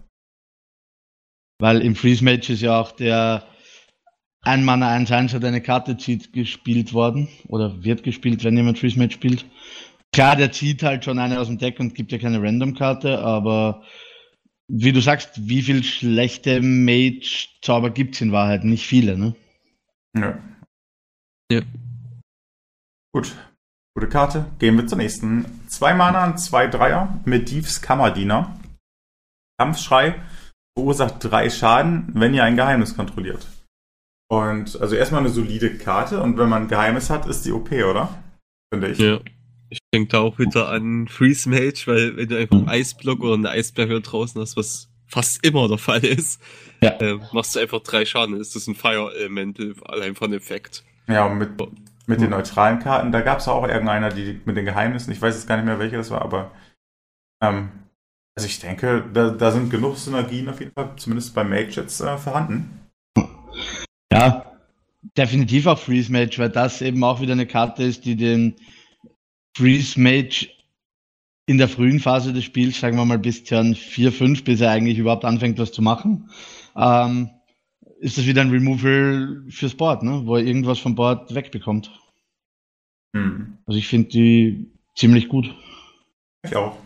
Weil im Freeze Mage ist ja auch der ein Mana 1 1 hat eine Karte zieht gespielt worden oder wird gespielt, wenn jemand Freeze Mage spielt. Klar, der zieht halt schon eine aus dem Deck und gibt ja keine Random-Karte, aber wie du sagst, wie viel schlechte Mage-Zauber gibt es in Wahrheit? Nicht viele, ne? Nö. Ja. Gut. Gute Karte. Gehen wir zur nächsten. Zwei Mana, zwei Dreier. Medivs Kammerdiener. Kampfschrei verursacht drei Schaden, wenn ihr ein Geheimnis kontrolliert. Und also erstmal eine solide Karte und wenn man ein Geheimnis hat, ist die OP, oder? Finde ich. Ja. Ich denke da auch wieder an Freeze Mage, weil wenn du einfach einen Eisblock oder eine Eisberge draußen hast, was fast immer der Fall ist, ja. äh, machst du einfach drei Schaden. Ist das ein Fire-Element, allein von Effekt. Ja, und mit, mit den neutralen Karten, da gab es auch irgendeiner, die mit den Geheimnissen, ich weiß jetzt gar nicht mehr, welche das war, aber ähm, also ich denke, da, da sind genug Synergien auf jeden Fall, zumindest bei Mage jetzt äh, vorhanden. Ja, definitiv auch Freeze Mage, weil das eben auch wieder eine Karte ist, die den Freeze Mage in der frühen Phase des Spiels, sagen wir mal bis Turn 4, 5, bis er eigentlich überhaupt anfängt, was zu machen, ähm, ist das wieder ein Removal fürs Board, ne? wo er irgendwas vom Board wegbekommt. Hm. Also ich finde die ziemlich gut. Ich auch.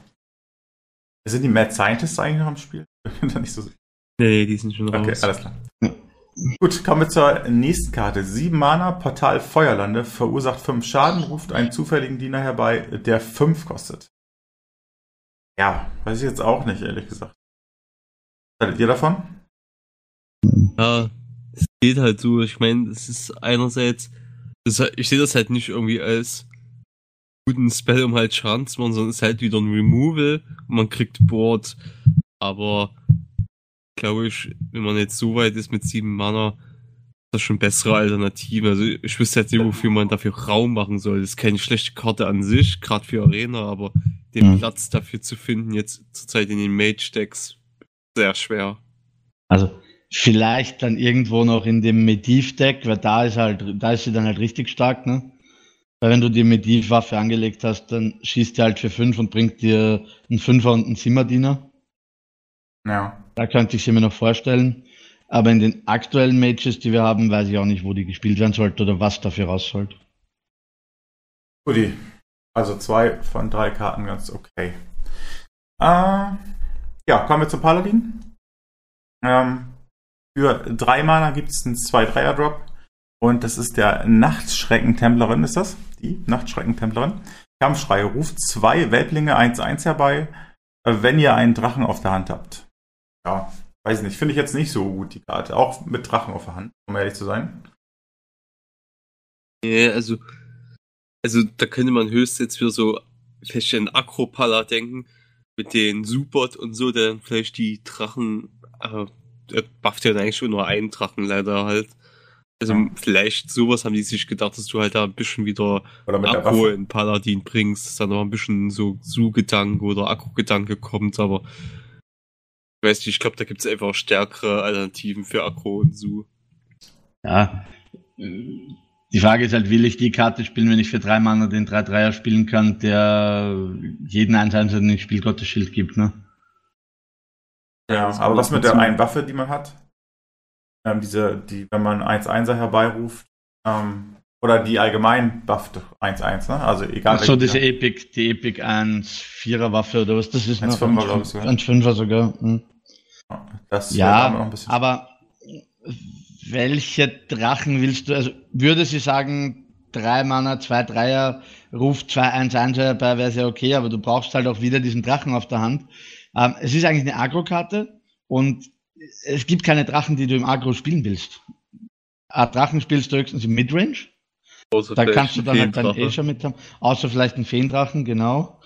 Sind die Mad Scientists eigentlich noch im Spiel? Ich *laughs* bin da nicht so sicher. Nee, die sind schon raus. Okay, alles klar. Ja. Gut, kommen wir zur nächsten Karte. Sieben Mana, Portal Feuerlande, verursacht fünf Schaden, ruft einen zufälligen Diener herbei, der fünf kostet. Ja, weiß ich jetzt auch nicht, ehrlich gesagt. Haltet ihr davon? Ja, es geht halt so. Ich meine, es ist einerseits, ich sehe das halt nicht irgendwie als guten Spell, um halt Schaden zu machen, sondern es ist halt wieder ein Removal und man kriegt Board. Aber glaube ich, wenn man jetzt so weit ist mit sieben Mana, das schon bessere Alternativen. Also ich wüsste jetzt nicht, wofür man dafür Raum machen soll. Das ist keine schlechte Karte an sich, gerade für Arena, aber den Mhm. Platz dafür zu finden, jetzt zurzeit in den Mage-Decks, sehr schwer. Also vielleicht dann irgendwo noch in dem Mediv-Deck, weil da ist halt, da ist sie dann halt richtig stark, ne? Weil wenn du die Mediv-Waffe angelegt hast, dann schießt die halt für 5 und bringt dir einen Fünfer und einen Zimmerdiener. Ja. Da könnte ich sie mir noch vorstellen. Aber in den aktuellen Matches, die wir haben, weiß ich auch nicht, wo die gespielt werden sollte oder was dafür raus sollte. Guti. Also zwei von drei Karten ganz okay. Äh, ja, kommen wir zum Paladin. Ähm, für drei Mana gibt es einen 2-3er-Drop. Und das ist der Nachtschreckentemplerin, ist das? Die Nachtschreckentemplerin. Kampfschrei ruft zwei Weltlinge 1-1 herbei, wenn ihr einen Drachen auf der Hand habt. Ja, weiß nicht. Finde ich jetzt nicht so gut, die Karte. Auch mit Drachen auf der Hand, um ehrlich zu sein. Ja, also, also da könnte man höchstens jetzt wieder so vielleicht an Akropala denken, mit den Supert und so, der dann vielleicht die Drachen, äh, der bufft ja eigentlich schon nur einen Drachen leider halt. Also Ja. vielleicht sowas haben die sich gedacht, dass du halt da ein bisschen wieder Oder mit der Akku in Paladin bringst, dass da noch ein bisschen so Su-Gedanke oder Akku-Gedanke kommt, aber ich weiß nicht, ich glaube, da gibt es einfach stärkere Alternativen für Akku und Su. Ja. Die Frage ist halt, will ich die Karte spielen, wenn ich für drei Mana den 3-3er spielen kann, der jeden 1-1 den Spielgottesschild gibt, ne? Ja, das aber was mit der einen Waffe, die man hat? Ähm, diese, die, wenn man 1-1er herbeiruft, ähm, oder die allgemein bufft 1-1, ne? Also egal. Ach so, diese Epic, die Epic 1-4er Waffe oder was das ist? 1,5er, glaub ich sogar. 1-5er sogar. Hm. Das dann noch Ja, ein bisschen. aber welche Drachen willst du, also würde sie sagen, 3 Mana, 2 Dreier, ruft 2 1 1 herbei, wäre sehr okay, aber du brauchst halt auch wieder diesen Drachen auf der Hand. Ähm, es ist eigentlich eine Agro-Karte und es gibt keine Drachen, die du im Agro spielen willst. Ein Drachen spielst du höchstens im Midrange. Außer Da kannst du dann halt deinen Feendrache. Asia mit haben, außer vielleicht einen Feendrachen, genau.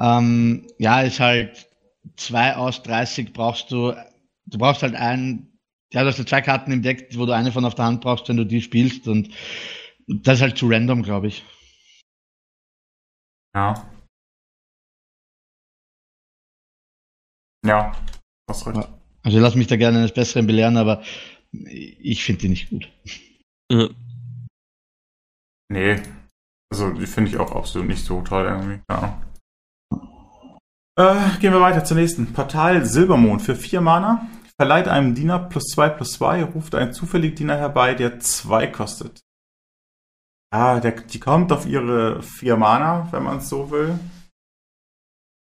Ähm, ja, ist halt 2 aus 30 brauchst du, du brauchst halt einen, ja, du hast ja zwei Karten im Deck, wo du eine von auf der Hand brauchst, wenn du die spielst und das ist halt zu random, glaube ich. Ja. Ja, hast recht. Also ich lasse mich da gerne eines Besseren belehren, aber ich finde die nicht gut. Ja. Nee. Also, die finde ich auch absolut nicht so toll irgendwie. Ja. Äh, gehen wir weiter zur nächsten. Portal Silbermond für 4 Mana. Verleiht einem Diener plus 2 plus 2, ruft einen zufälligen Diener herbei, der 2 kostet. Ja, der, die kommt auf ihre 4 Mana, wenn man es so will.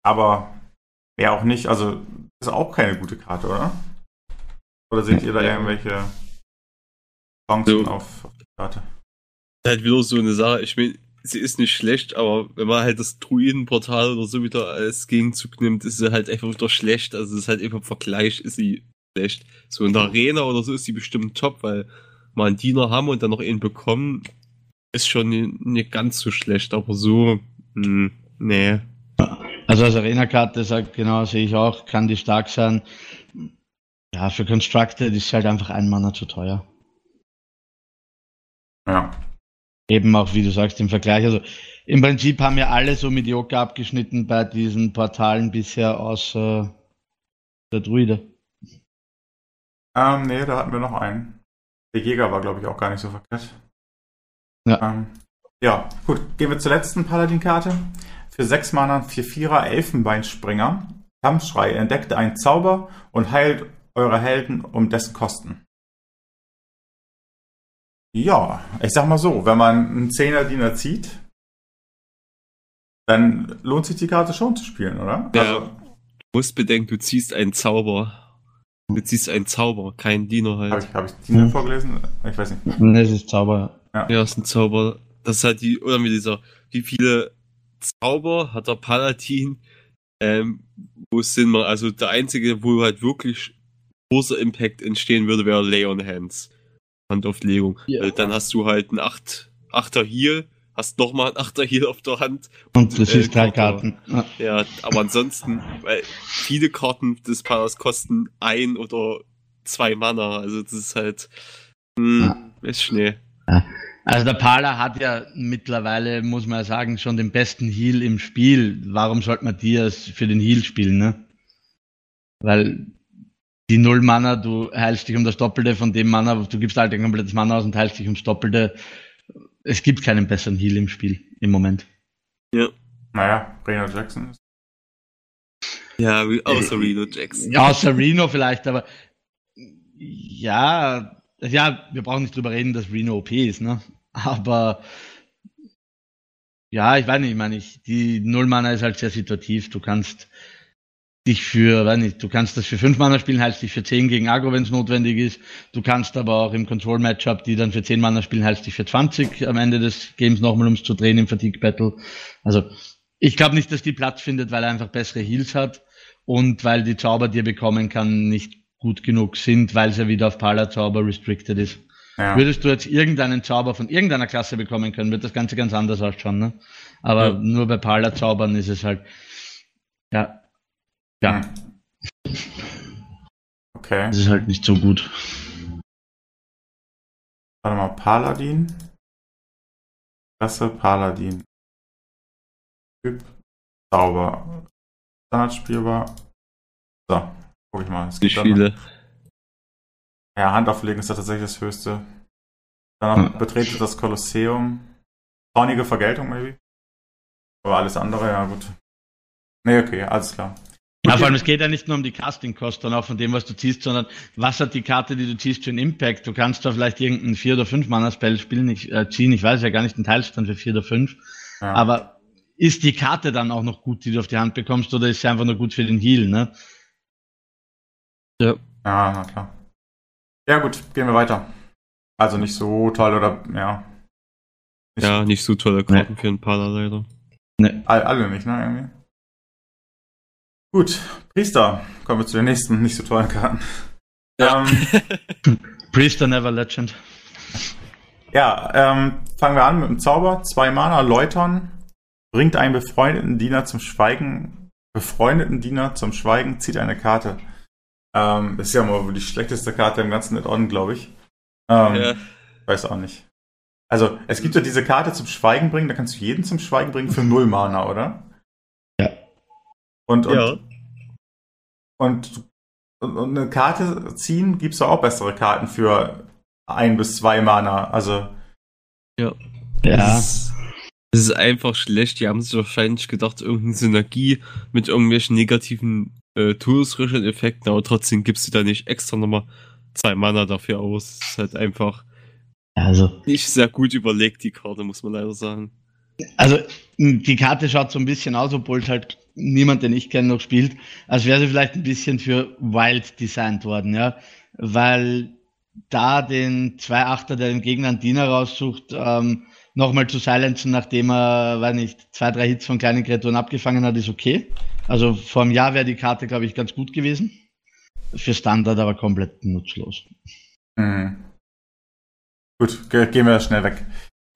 Aber mehr auch nicht. Also, ist auch keine gute Karte, oder? Oder seht ihr da irgendwelche Chancen So. auf, auf die Karte? Halt wieder so eine Sache. Ich meine, sie ist nicht schlecht, aber wenn man halt das Druidenportal oder so wieder als Gegenzug nimmt, ist sie halt einfach wieder schlecht. Also es ist halt einfach im Vergleich ist sie schlecht. So in der Arena oder so ist sie bestimmt top, weil mal einen Diener haben und dann noch einen bekommen, ist schon nicht, ganz so schlecht, aber so, hm, nee. Also als Arena-Karte sagt, genau, sehe ich auch, kann die stark sein. Ja, für Constructed ist halt einfach ein Mana zu teuer. Ja. Eben auch, wie du sagst, im Vergleich. Also im Prinzip haben ja alle so mediocre abgeschnitten bei diesen Portalen bisher außer der Druide. Ähm, nee, da hatten wir noch einen. Der Jäger war, glaube ich, auch gar nicht so verkehrt. Ja. Ähm, ja, gut. Gehen wir zur letzten Paladin-Karte. Für 6 Mana 4-4er Elfenbeinspringer. Kampfschrei. Entdeckt einen Zauber und heilt eure Helden um dessen Kosten. Ja, ich sag mal so, wenn man einen 10er-Diener zieht, dann lohnt sich die Karte schon zu spielen, oder? Ja. Also, Du musst bedenken, du ziehst einen Zauber. Du ziehst einen Zauber, keinen Diener halt. habe ich, hab ich Diener Hm. vorgelesen? Ich weiß nicht. Das ist Zauber. Ja, ist ein Zauber. Das ist halt die, oder mit dieser, wie viele Zauber hat der Paladin, ähm, wo es Sinn macht. Also der einzige, wo halt wirklich großer Impact entstehen würde, wäre Lay on Hands. Handauflegung. Ja. Weil dann hast du halt einen 8, 8er Heal, hast nochmal einen Achter hier auf der Hand. Und das äh, ist drei Karten. Ja. Ja, aber ansonsten, weil viele Karten des Palas kosten ein oder zwei Mana. Also das ist halt. Mh, ist schnell. Also der Pala hat ja mittlerweile, muss man ja sagen, schon den besten Heal im Spiel. Warum sollte man die als für den Heal spielen, ne? Weil die Null Mana, du heilst dich um das Doppelte von dem Mana, du gibst halt ein komplettes Mana aus und heilst dich ums Doppelte. Es gibt keinen besseren Heal im Spiel im Moment. Ja. Naja, Reno Jackson. Ja, wie- außer Reno Jackson. Ja, außer Reno vielleicht, aber ja, ja, wir brauchen nicht drüber reden, dass Reno OP ist, ne? Aber ja, ich weiß nicht, ich meine, ich, die Null-Mana ist halt sehr situativ. Du kannst dich für, weiß nicht, du kannst das für fünf Mana spielen, heißt dich für zehn gegen Agro, wenn es notwendig ist. Du kannst aber auch im Control-Matchup, die dann für zehn Mana spielen, heißt dich für 20 am Ende des Games nochmal, ums zu drehen im Fatigue-Battle. Also, ich glaube nicht, dass die Platz findet, weil er einfach bessere Heals hat und weil die Zauber, die er bekommen kann, nicht gut genug sind, weil es ja wieder auf Pala-Zauber restricted ist. Ja. Würdest du jetzt irgendeinen Zauber von irgendeiner Klasse bekommen können, wird das Ganze ganz anders ausschauen, ne? Aber Ja. nur bei Pala-Zaubern ist es halt, ja, ja, Hm. Okay. es ist halt nicht so gut. Warte mal, Paladin. Klasse Paladin. Typ. Zauber. Standard spielbar. So, guck ich mal. Es gibt viele. Ja, Hand auflegen ist da tatsächlich das höchste. Dann noch Hm. betrete das Kolosseum. Zornige Vergeltung, maybe. Aber alles andere, ja gut. Nee, okay, alles klar. Ja, vor allem, es geht ja nicht nur um die Casting-Kosten auch von dem, was du ziehst, sondern was hat die Karte, die du ziehst, für einen Impact? Du kannst da vielleicht irgendeinen 4 oder 5 Mana-Spell spielen, ich, äh, ziehen, ich weiß ja gar nicht den Teilstand für 4 oder 5. Ja. Aber ist die Karte dann auch noch gut, die du auf die Hand bekommst, oder ist sie einfach nur gut für den Heal, ne? Ja. Ja, na klar. Ja, gut, gehen wir weiter. Also nicht so toll oder, ja. Nicht Ja, nicht so tolle Karten für einen Pala leider. Ne. All, alle nicht, ne, irgendwie. Gut, Priester. Kommen wir zu den nächsten nicht so tollen Karten. Ja. Ähm, *laughs* Priester Never Legend. ja, ähm, fangen wir an mit dem Zauber. Zwei Mana, Läutern. Bringt einen befreundeten Diener zum Schweigen. Befreundeten Diener zum Schweigen, zieht eine Karte. Ähm, ist ja mal die schlechteste Karte im ganzen Add-on, glaube ich. Ähm, Ja. Weiß auch nicht. Also, es gibt ja diese Karte zum Schweigen bringen, da kannst du jeden zum Schweigen bringen für null Mana, oder? Ja. Und, und, ja. und, und, und eine Karte ziehen, gibt's da auch bessere Karten für ein bis zwei Mana. Also, Ja. Es ist, es ist einfach schlecht. Die haben sich wahrscheinlich gedacht, irgendeine Synergie mit irgendwelchen negativen äh, touristischen Effekten, aber trotzdem gibst du da nicht extra nochmal zwei Mana dafür aus. Es ist halt einfach Also, nicht sehr gut überlegt, die Karte, muss man leider sagen. Also die Karte schaut so ein bisschen aus, obwohl es halt niemand, den ich kenne, noch spielt, als wäre sie vielleicht ein bisschen für Wild designt worden, ja. Weil da den 2-8er, der dem Gegner einen Diener raussucht, ähm, nochmal zu silenzen, nachdem er, weiß nicht, zwei, drei Hits von kleinen Kreaturen abgefangen hat, ist okay. Also vor einem Jahr wäre die Karte, glaube ich, ganz gut gewesen. Für Standard aber komplett nutzlos. mh. gut, ge gehen wir schnell weg.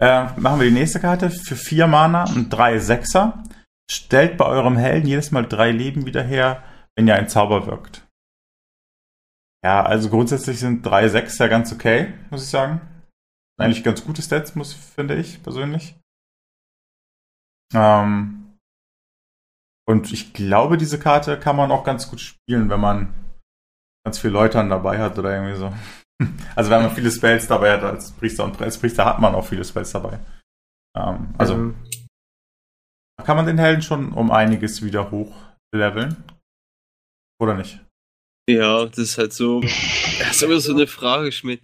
Äh, machen wir die nächste Karte für vier Mana und drei Sechser. Stellt bei eurem Helden jedes Mal drei Leben wieder her, wenn ihr ein Zauber wirkt. Ja, also grundsätzlich sind drei Sechser ganz okay, muss ich sagen. Eigentlich ganz gute Stats, muss, finde ich persönlich. Ähm, und ich glaube, diese Karte kann man auch ganz gut spielen, wenn man ganz viel Läutern dabei hat oder irgendwie so. *laughs* Also wenn man viele Spells dabei hat als Priester und als Priester hat man auch viele Spells dabei. Ähm, also Ähm, kann man den Helden schon um einiges wieder hochleveln? Oder nicht? ja, das ist halt so. Das ist immer so eine Frage, mein,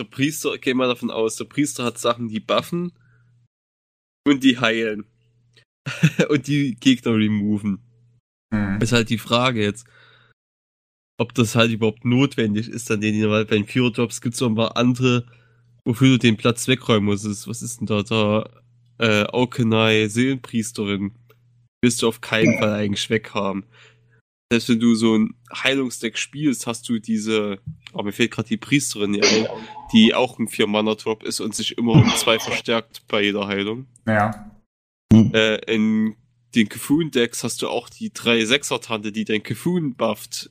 Der Priester, geh mal davon aus, der Priester hat Sachen, die buffen und die heilen. *laughs* und die Gegner removen. Hm. Ist halt die Frage jetzt, ob das halt überhaupt notwendig ist, dann den, weil bei den Fear Drops gibt es noch ein paar andere, wofür du den Platz wegräumen musst. Was ist denn da? Da, äh, Aukenai, Seelenpriesterin. Willst du auf keinen Fall eigentlich weghaben. Selbst wenn du so ein Heilungsdeck spielst, hast du diese aber mir fehlt gerade die Priesterin hier ein, die auch ein 4-Mana-Drop ist und sich immer um zwei verstärkt bei jeder Heilung. Ja. Äh, in den Kefun-Decks hast du auch die 3-6er-Tante, die dein Kefun bufft.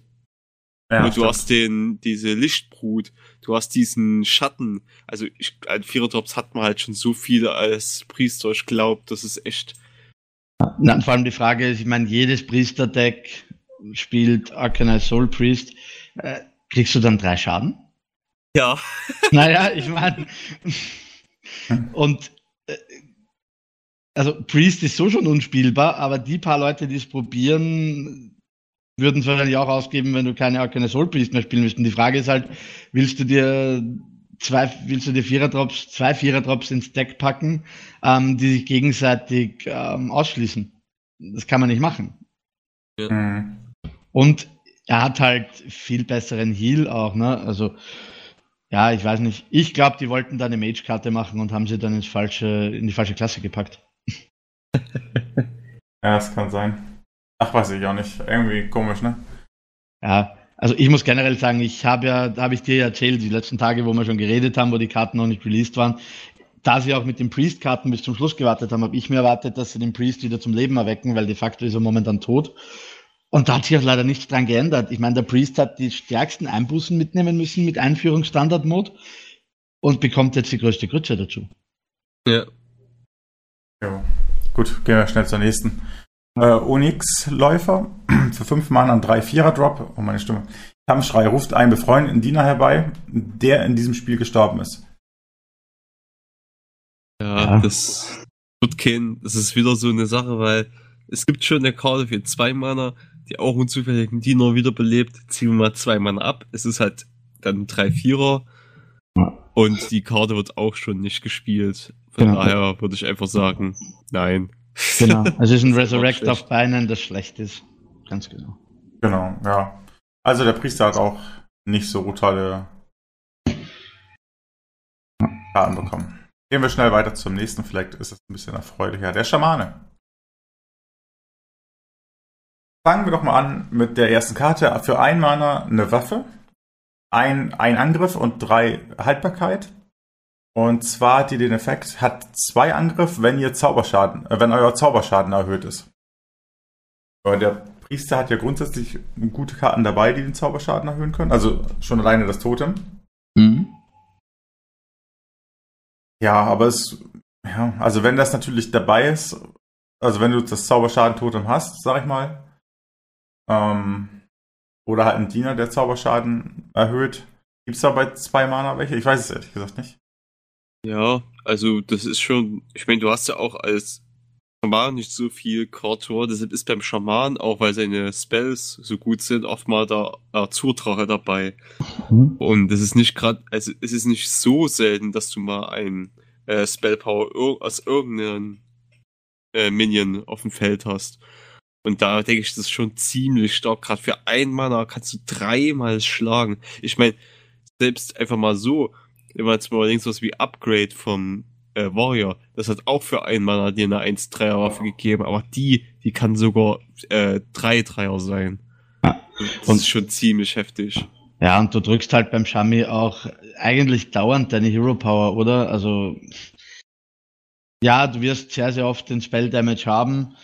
Ja und du stimmt. hast den, diese Lichtbrut, du hast diesen Schatten. Also ich, an Vierer-Drops hat man halt schon so viele als Priester. Ich glaube, das ist echt. Na, und vor allem die Frage ist, ich meine, jedes Priester-Deck spielt Arcanine Soul Priest. Äh, kriegst du dann drei Schaden? Ja. *laughs* naja, ich meine. und äh, also Priest ist so schon unspielbar, aber die paar Leute, die es probieren, würden es wahrscheinlich auch ausgeben, wenn du keine Soul Priest mehr spielen willst. Und die Frage ist halt, willst du dir zwei, willst du dir Vierer-Drops, zwei Vierer-Drops ins Deck packen, ähm, die sich gegenseitig ähm, ausschließen? Das kann man nicht machen. Mhm. Und er hat halt viel besseren Heal auch, ne? Also, ja, ich weiß nicht. Ich glaube, die wollten da eine Mage-Karte machen und haben sie dann ins falsche, in die falsche Klasse gepackt. *laughs* Ja, das kann sein. Ach, weiß ich auch nicht. Irgendwie komisch, ne? Ja, also ich muss generell sagen, ich habe ja, da habe ich dir ja erzählt, die letzten Tage, wo wir schon geredet haben, wo die Karten noch nicht released waren, da sie auch mit den Priest-Karten bis zum Schluss gewartet haben, habe ich mir erwartet, dass sie den Priest wieder zum Leben erwecken, weil de facto ist er momentan tot. Und da hat sich auch leider nichts dran geändert. Ich meine, der Priest hat die stärksten Einbußen mitnehmen müssen mit Einführungsstandard-Mode und bekommt jetzt die größte Grütze dazu. Ja. Jo. Gut, gehen wir schnell zur nächsten. Äh, Onyx-Läufer *clears throat* für 5 Mana ein 3-4er-Drop. Oh, meine Stimme. Kampfschrei ruft einen befreundeten Diener herbei, der in diesem Spiel gestorben ist. Ja, Ja. das wird kein, das ist wieder so eine Sache, weil es gibt schon eine Karte für zwei Mana, die auch einen zufälligen Diener wiederbelebt. Ziehen wir mal zwei Mana ab. Es ist halt dann 3-4er. Ja. Und die Karte wird auch schon nicht gespielt. Von Genau. daher würde ich einfach sagen, nein. *laughs* Genau. Also es ist ein *laughs* Das ist Resurrect auf Beinen, das schlecht ist. Ganz genau. Genau, ja. Also der Priester hat auch nicht so tolle Karten bekommen. Gehen wir schnell weiter zum nächsten. Vielleicht ist es ein bisschen erfreulicher. Der Schamane. Fangen wir doch mal an mit der ersten Karte. Für ein Mana eine Waffe, ein, ein Angriff und drei Haltbarkeit. Und zwar hat die den Effekt, hat zwei Angriff, wenn ihr Zauberschaden, äh, wenn euer Zauberschaden erhöht ist. Aber der Priester hat ja grundsätzlich gute Karten dabei, die den Zauberschaden erhöhen können. Also schon alleine das Totem. Mhm. Ja, aber es, ja, also wenn das natürlich dabei ist, also wenn du das Zauberschaden-Totem hast, sag ich mal, ähm, oder halt ein Diener, der Zauberschaden erhöht, gibt's da bei zwei Mana welche? Ich weiß es ehrlich gesagt nicht. Ja, also das ist schon, ich meine, du hast ja auch als Schaman nicht so viel Kortor, deshalb ist beim Schaman, auch weil seine Spells so gut sind, oft mal der Azurdrache dabei. Mhm. Und es ist nicht gerade, also es ist nicht so selten, dass du mal ein äh, Spellpower ir aus irgendeinem äh, Minion auf dem Feld hast. Und da denke ich, das ist schon ziemlich stark. Gerade für ein Mana kannst du dreimal schlagen. Ich meine, selbst einfach mal so, wenn man jetzt mal überlegt, was wie Upgrade vom äh, Warrior, das hat auch für ein Mana dir eine 1-3er Waffe gegeben, aber die, die kann sogar äh, 3-3er sein. Ja. Das Und- ist schon ziemlich heftig. Ja, und du drückst halt beim Shami auch eigentlich dauernd deine Hero Power, oder? Also, ja, du wirst sehr, sehr oft den Spell Damage haben.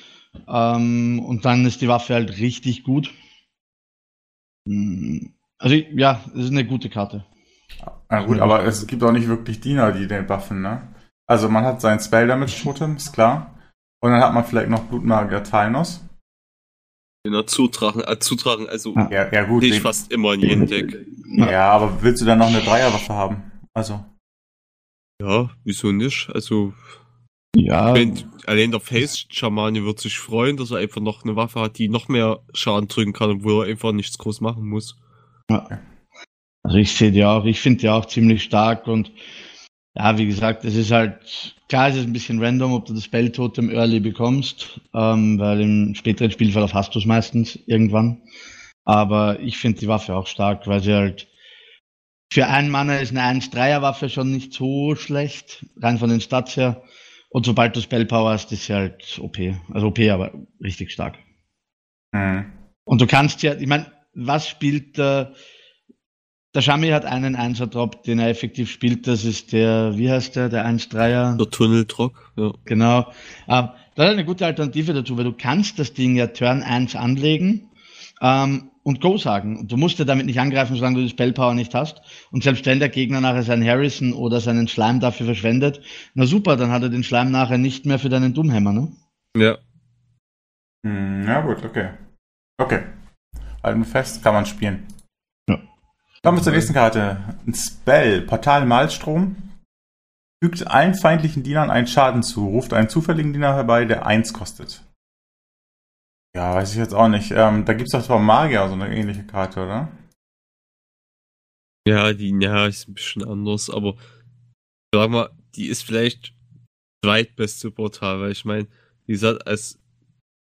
Ähm, und dann ist die Waffe halt richtig gut. Mm, Also, ja, es ist eine gute Karte. Na gut, aber es gibt auch nicht wirklich Diener, die den buffen, ne? Also man hat sein Spell Damage Totem, ist klar. Und dann hat man vielleicht noch Blutmagier Talnos. Den Azurdrachen, Azurdrachen, also Ja. Ja, ja gut. ich den- fast immer in jedem Deck. ja, aber willst du dann noch eine Dreierwaffe haben? Also. Ja, wieso nicht? Also, Ja, wenn, allein der Face-Schamane wird sich freuen, dass er einfach noch eine Waffe hat, die noch mehr Schaden drücken kann, obwohl er einfach nichts groß machen muss. Also ich sehe die auch, ich finde die auch ziemlich stark und ja, wie gesagt, es ist halt, klar es ist ein bisschen random, ob du das Spell-Totem early bekommst, ähm, weil im späteren Spielverlauf hast du es meistens irgendwann. Aber ich finde die Waffe auch stark, weil sie halt für einen Mann ist eine 1-3er-Waffe schon nicht so schlecht, rein von den Stats her. Und sobald du Spellpower hast, ist sie halt OP. Also OP, aber richtig stark. Hm. Und du kannst ja, ich meine, was spielt der, der Shami hat einen 1er-Drop, den er effektiv spielt. Das ist der, wie heißt der, der 1-3er? Der Tunneldrock, ja. Genau. Ähm, das ist eine gute Alternative dazu, weil du kannst das Ding ja Turn 1 anlegen ähm, und Go sagen. Du musst ja damit nicht angreifen, solange du die Spellpower nicht hast. Und selbst wenn der Gegner nachher seinen Harrison oder seinen Schleim dafür verschwendet, na super, dann hat er den Schleim nachher nicht mehr für deinen Dummhämmer, ne? Ja. Hm, ja, gut, okay. Okay. Halten fest, kann man spielen. Kommen wir zur nächsten Karte. Ein Spell, Portal Malstrom. Fügt allen feindlichen Dienern einen Schaden zu, ruft einen zufälligen Diener herbei, der 1 kostet. Ja, weiß ich jetzt auch nicht. Ähm, da gibt es doch vom Magier so eine ähnliche Karte, oder? Ja, die, ja, ist ein bisschen anders, aber sag mal, die ist vielleicht zweitbeste Portal, weil ich meine, wie gesagt, als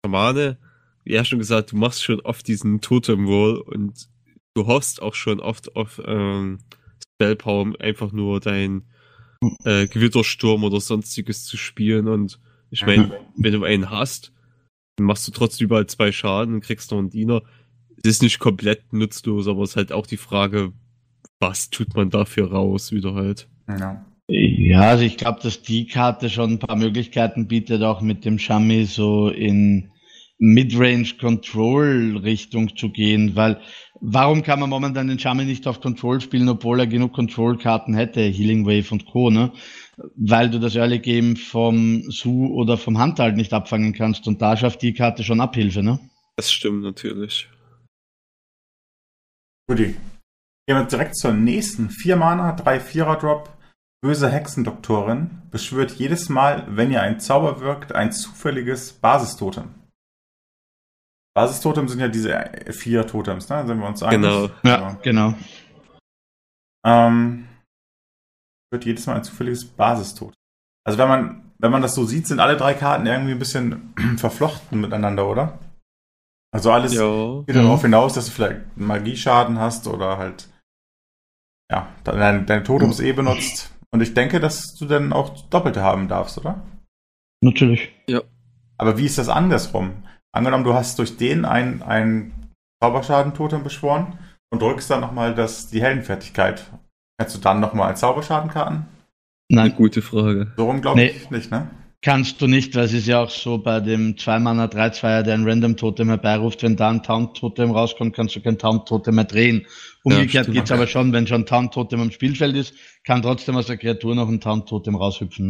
Schamane, wie er schon gesagt, du machst schon oft diesen Totem Wall und du hoffst auch schon oft auf ähm, Spellpower, einfach nur dein äh, Gewittersturm oder sonstiges zu spielen und ich meine, wenn du einen hast, dann machst du trotzdem überall zwei Schaden und kriegst noch einen Diener. Es ist nicht komplett nutzlos, aber es ist halt auch die Frage, was tut man dafür raus wieder halt. Ja. Ja, also ich glaube, dass die Karte schon ein paar Möglichkeiten bietet, auch mit dem Shami so in Midrange Control Richtung zu gehen, weil warum kann man momentan den Shami nicht auf Control spielen, obwohl er genug Control Karten hätte, Healing Wave und Co., ne? Weil du das Early Game vom Su oder vom Hand halt nicht abfangen kannst und da schafft die Karte schon Abhilfe, ne? Das stimmt natürlich. Guti. Gehen wir direkt zur nächsten. 4 Mana, 3 Vierer Drop. Böse Hexendoktorin beschwört jedes Mal, wenn ihr ein Zauber wirkt, ein zufälliges Basistotem. Basistotem sind ja diese vier Totems, ne? Sind wir uns einig? Genau. Ja, genau. Ähm, wird jedes Mal ein zufälliges Basistotem. Also wenn man, wenn man das so sieht, sind alle drei Karten irgendwie ein bisschen *clears throat* verflochten miteinander, oder? Also alles Ja. geht Mhm. darauf hinaus, dass du vielleicht Magieschaden hast oder halt ja, deine, deine Totems eh benutzt. Und ich denke, dass du dann auch Doppelte haben darfst, oder? Natürlich. Aber wie ist das andersrum? Angenommen, du hast durch den ein, ein Zauberschaden-Totem beschworen und drückst dann nochmal die Heldenfertigkeit. Kannst du dann nochmal Zauberschadenkarten? Eine Nein, gute Frage. So rum glaube Nee. ich nicht, ne? kannst du nicht, weil es ist ja auch so bei dem 2-Mana 3-2er, der ein Random-Totem herbeiruft, wenn da ein Taunt-Totem rauskommt, kannst du kein Taunt-Totem mehr drehen. Umgekehrt stimmt. geht's aber schon, wenn schon Taunt-Totem am Spielfeld ist, kann trotzdem aus der Kreatur noch ein Taunt-Totem raushüpfen.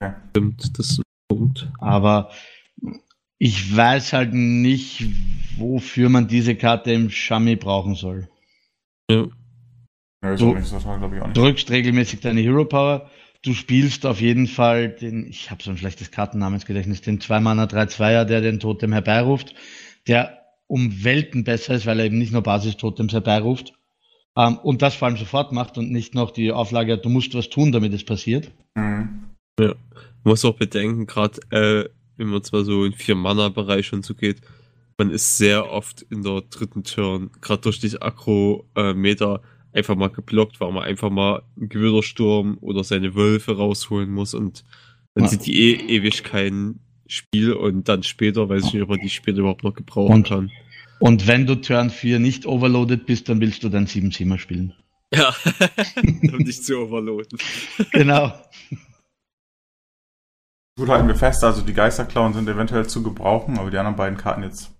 Ne? Stimmt, das ist ein Punkt. Aber ich weiß halt nicht, wofür man diese Karte im Shami brauchen soll. Ja. Ja. Du drückst regelmäßig deine Hero Power. Du spielst auf jeden Fall den, ich habe so ein schlechtes Kartennamensgedächtnis, den 2-Mana 3-2er, der den Totem herbeiruft, der um Welten besser ist, weil er eben nicht nur Basistotems herbeiruft. Ähm, und das vor allem sofort macht und nicht noch die Auflage, du musst was tun, damit es passiert. Mhm. Man muss auch bedenken, gerade äh, wenn man zwar so in vier Mana-Bereich und so geht, man ist sehr oft in der dritten Turn, gerade durch die Akro-Meter, einfach mal geblockt, weil man einfach mal einen Gewittersturm oder seine Wölfe rausholen muss und dann Ja. sieht die eh ewig kein Spiel und dann später weiß ich nicht, ob man die später überhaupt noch gebrauchen Und- kann. Und wenn du Turn 4 nicht overloaded bist, dann willst du dein 7-7er spielen. Ja, *laughs* um dich zu overloaden. genau. *laughs* Gut, halten wir fest, also die Geisterklauen sind eventuell zu gebrauchen, aber die anderen beiden Karten jetzt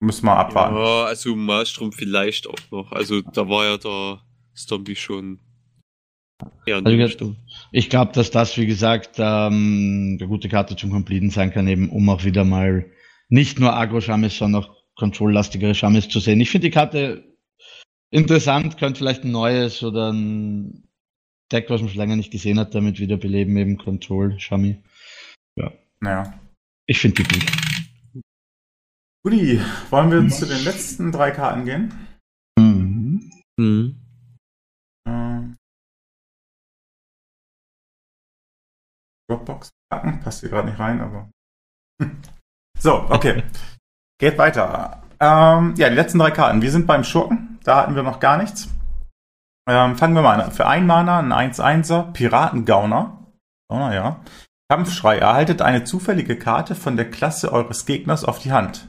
müssen wir abwarten. Ja, also Malstrom vielleicht auch noch. Also da war ja der Stompy schon eher in Also. Ich glaube, dass das, wie gesagt, ähm, eine gute Karte zum Completen sein kann, eben um auch wieder mal nicht nur Agro-Shammis, sondern auch controllastigere Shammis zu sehen. Ich finde die Karte interessant, könnte vielleicht ein neues oder ein Deck, was man schon länger nicht gesehen hat, damit wiederbeleben, eben Control-Shami. Naja. Ich finde die gut. Guti, wollen wir zu den letzten drei Karten gehen? Mhm. Mhm. Ähm, Dropbox packen, passt hier gerade nicht rein, aber. *laughs* so, okay. *laughs* Geht weiter. Ähm, ja, die letzten drei Karten. Wir sind beim Schurken. Da hatten wir noch gar nichts. Ähm, fangen wir mal an. Für ein Mana ein 1-1er Piratengauner. Gauner, ja. Kampfschrei. Erhaltet eine zufällige Karte von der Klasse eures Gegners auf die Hand.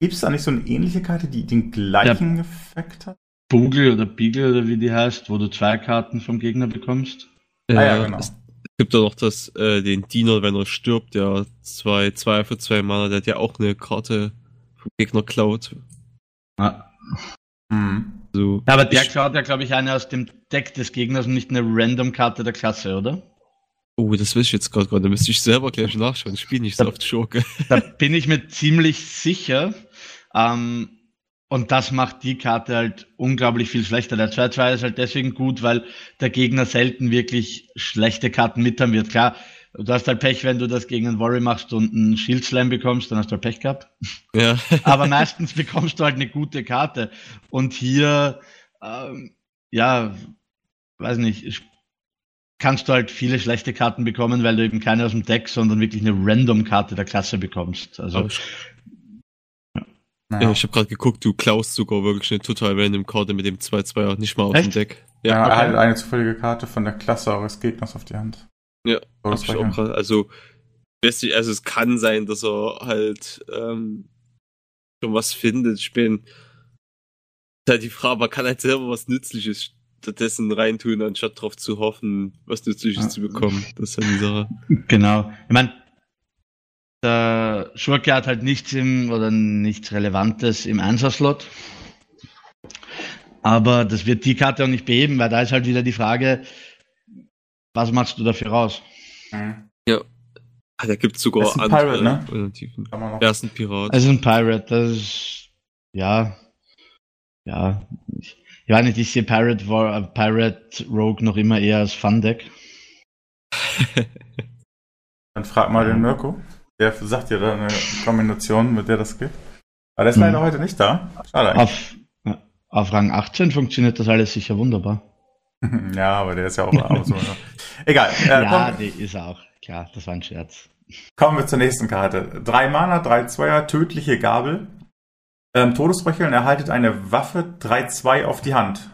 Gibt es da nicht so eine ähnliche Karte, die den gleichen Effekt hat? Bugel oder Beagle oder wie die heißt, wo du zwei Karten vom Gegner bekommst. Ja, Ah ja, genau. Es gibt ja noch das, äh, den Diener, wenn er stirbt, der zwei, zwei für zwei Mana, der hat ja auch eine Karte vom Gegner klaut. Ah. Mhm. So. Ja, aber der Ich- klaut ja, glaube ich, eine aus dem Deck des Gegners und nicht eine Random-Karte der Klasse, oder? Oh, das weiß ich jetzt gerade gar nicht. Da müsste ich selber gleich nachschauen. Ich spiele nicht so oft Schurke. *laughs* Da bin ich mir ziemlich sicher. Ähm, und das macht die Karte halt unglaublich viel schlechter. Der 2-2 ist halt deswegen gut, weil der Gegner selten wirklich schlechte Karten mit haben wird. Klar, du hast halt Pech, wenn du das gegen einen Worry machst und einen Shield Slam bekommst, dann hast du halt Pech gehabt. Ja. *laughs* Aber meistens bekommst du halt eine gute Karte. Und hier, ähm, ja, weiß nicht, ich- kannst du halt viele schlechte Karten bekommen, weil du eben keine aus dem Deck, sondern wirklich eine Random-Karte der Klasse bekommst. Also, ich, ja, ich habe gerade geguckt, du klaust sogar wirklich eine total random Karte mit dem 2-2 nicht mal aus Echt? dem Deck. Ja, Ja, er okay. erhaltet eine zufällige Karte von der Klasse eures Gegners auf die Hand. Ja, So, hab ich auch grad, also, nicht, also es kann sein, dass er halt ähm, schon was findet. Ich bin halt die Frage, man kann halt selber was Nützliches stattdessen reintun, anstatt darauf zu hoffen, was Nützliches Ah. zu bekommen. Das ist halt die Sache. genau. Ich meine, der Schurke hat halt nichts im, oder nichts Relevantes im Einsatzslot. Aber das wird die Karte auch nicht beheben, weil da ist halt wieder die Frage, was machst du dafür raus? Mhm. Ah, da gibt's sogar Das ist ein andere Pirate, ne? Alternativen. Er ist ein Pirat. Also ein Pirate, das ist, ja, ja, ich, ich weiß nicht, ich sehe Pirate, War, äh, Pirate Rogue noch immer eher als Fun-Deck. *laughs* Dann frag mal den Mirko. Der sagt dir da eine Kombination, mit der das geht. Aber der ist leider Mhm. heute nicht da. Schade eigentlich. Auf, ja, auf Rang 18 funktioniert das alles sicher wunderbar. *laughs* ja, aber der ist ja auch ab und zu. noch. Egal. Äh, ja, kommen, die ist er auch. Klar, das war ein Scherz. kommen wir zur nächsten Karte. Drei Mana, drei Zweier, tödliche Gabel. Ähm, Todesröcheln erhaltet eine Waffe 3-2 auf die Hand.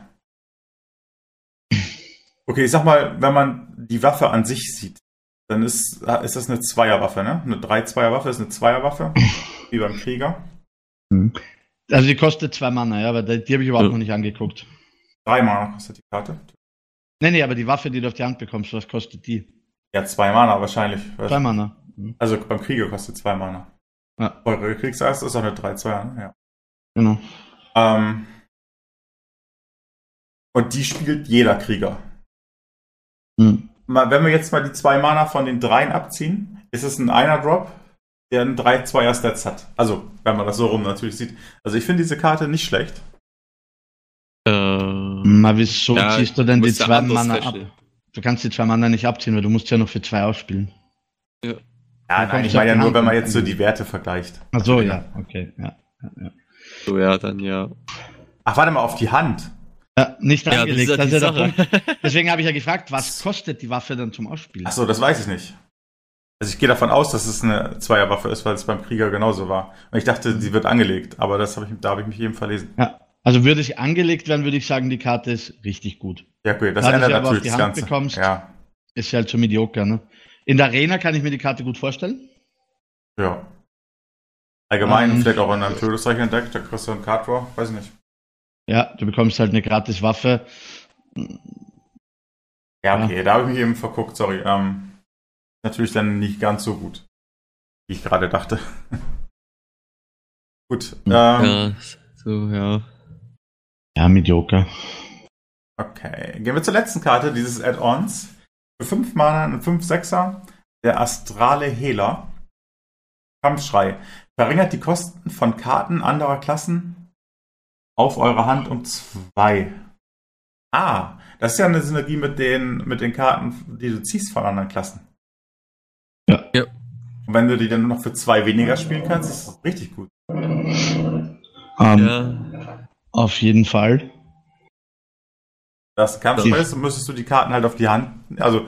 Okay, ich sag mal, wenn man die Waffe an sich sieht, dann ist, ist das eine Zweierwaffe, ne? Eine 3-2er-Waffe ist eine Zweierwaffe, wie beim Krieger. Also die kostet zwei Mana, ja, aber die, die habe ich überhaupt Ja. noch nicht angeguckt. Drei Mana kostet die Karte. Nee, nee, aber die Waffe, die du auf die Hand bekommst, was kostet die? Ja, zwei Mana wahrscheinlich. Zwei Mana. Mhm. Also beim Krieger kostet zwei Mana. Ja. Eure Kriegsast ist auch eine 3-2er, ne? Ja. Genau. Ähm, und die spielt jeder Krieger. Mhm. Mal, wenn wir jetzt mal die zwei Mana von den dreien abziehen, ist es ein einer Drop, der einen 3-2er Stats hat. Also, wenn man das so rum natürlich sieht. Also ich finde diese Karte nicht schlecht. äh, Mal wieso Ja, ziehst du denn die ja zwei Mana ab? Du kannst die zwei Mana nicht abziehen, weil du musst ja noch für zwei ausspielen. Ja, Da nein, ich ja meine ja die nur, wenn man jetzt so die Werte vergleicht. Ach so, ja, okay, ja. ja, ja. So, ja, dann ja. Ach, warte mal, auf die Hand. ja nicht Ja, angelegt, das ist ja der. Punkt. *laughs* Deswegen habe ich ja gefragt, was kostet die Waffe dann zum Ausspielen? Ach so, das weiß ich nicht. Also ich gehe davon aus, dass es eine Zweierwaffe ist, weil es beim Krieger genauso war. Und ich dachte, sie wird angelegt, aber das habe ich, da habe ich mich eben verlesen. Ja. Also würde sie angelegt werden, würde ich sagen, die Karte ist richtig gut. Ja, okay, das Da ändert sie aber auf natürlich die das Hand Ganze. bekommst. Ja, Ist ja halt so medioker, ne? In der Arena kann ich mir die Karte gut vorstellen. ja. Allgemein, Ähm. vielleicht auch in einem Todesreich-Deck, da kriegst du einen Card Draw, weiß ich nicht. Ja, du bekommst halt eine gratis Waffe. Ja, okay, da habe ich mich eben verguckt, sorry. Ähm, natürlich dann nicht ganz so gut, wie ich gerade dachte. *laughs* gut, ähm, Ja, so, ja. Ja, medioker. okay. Gehen wir zur letzten Karte dieses Add-ons. Für 5 Mana und 5 Sechser, der astrale Hehler. Kampfschrei. Verringert die Kosten von Karten anderer Klassen auf eure Hand um 2. Ah, das ist ja eine Synergie mit den, mit den Karten, die du ziehst von anderen Klassen. Ja. Ja. Und wenn du die dann nur noch für zwei weniger spielen kannst, ist das richtig gut. Ähm, Ja, Auf jeden Fall. Das Kampfspiel Das- ist, müsstest du die Karten halt auf die Hand. Also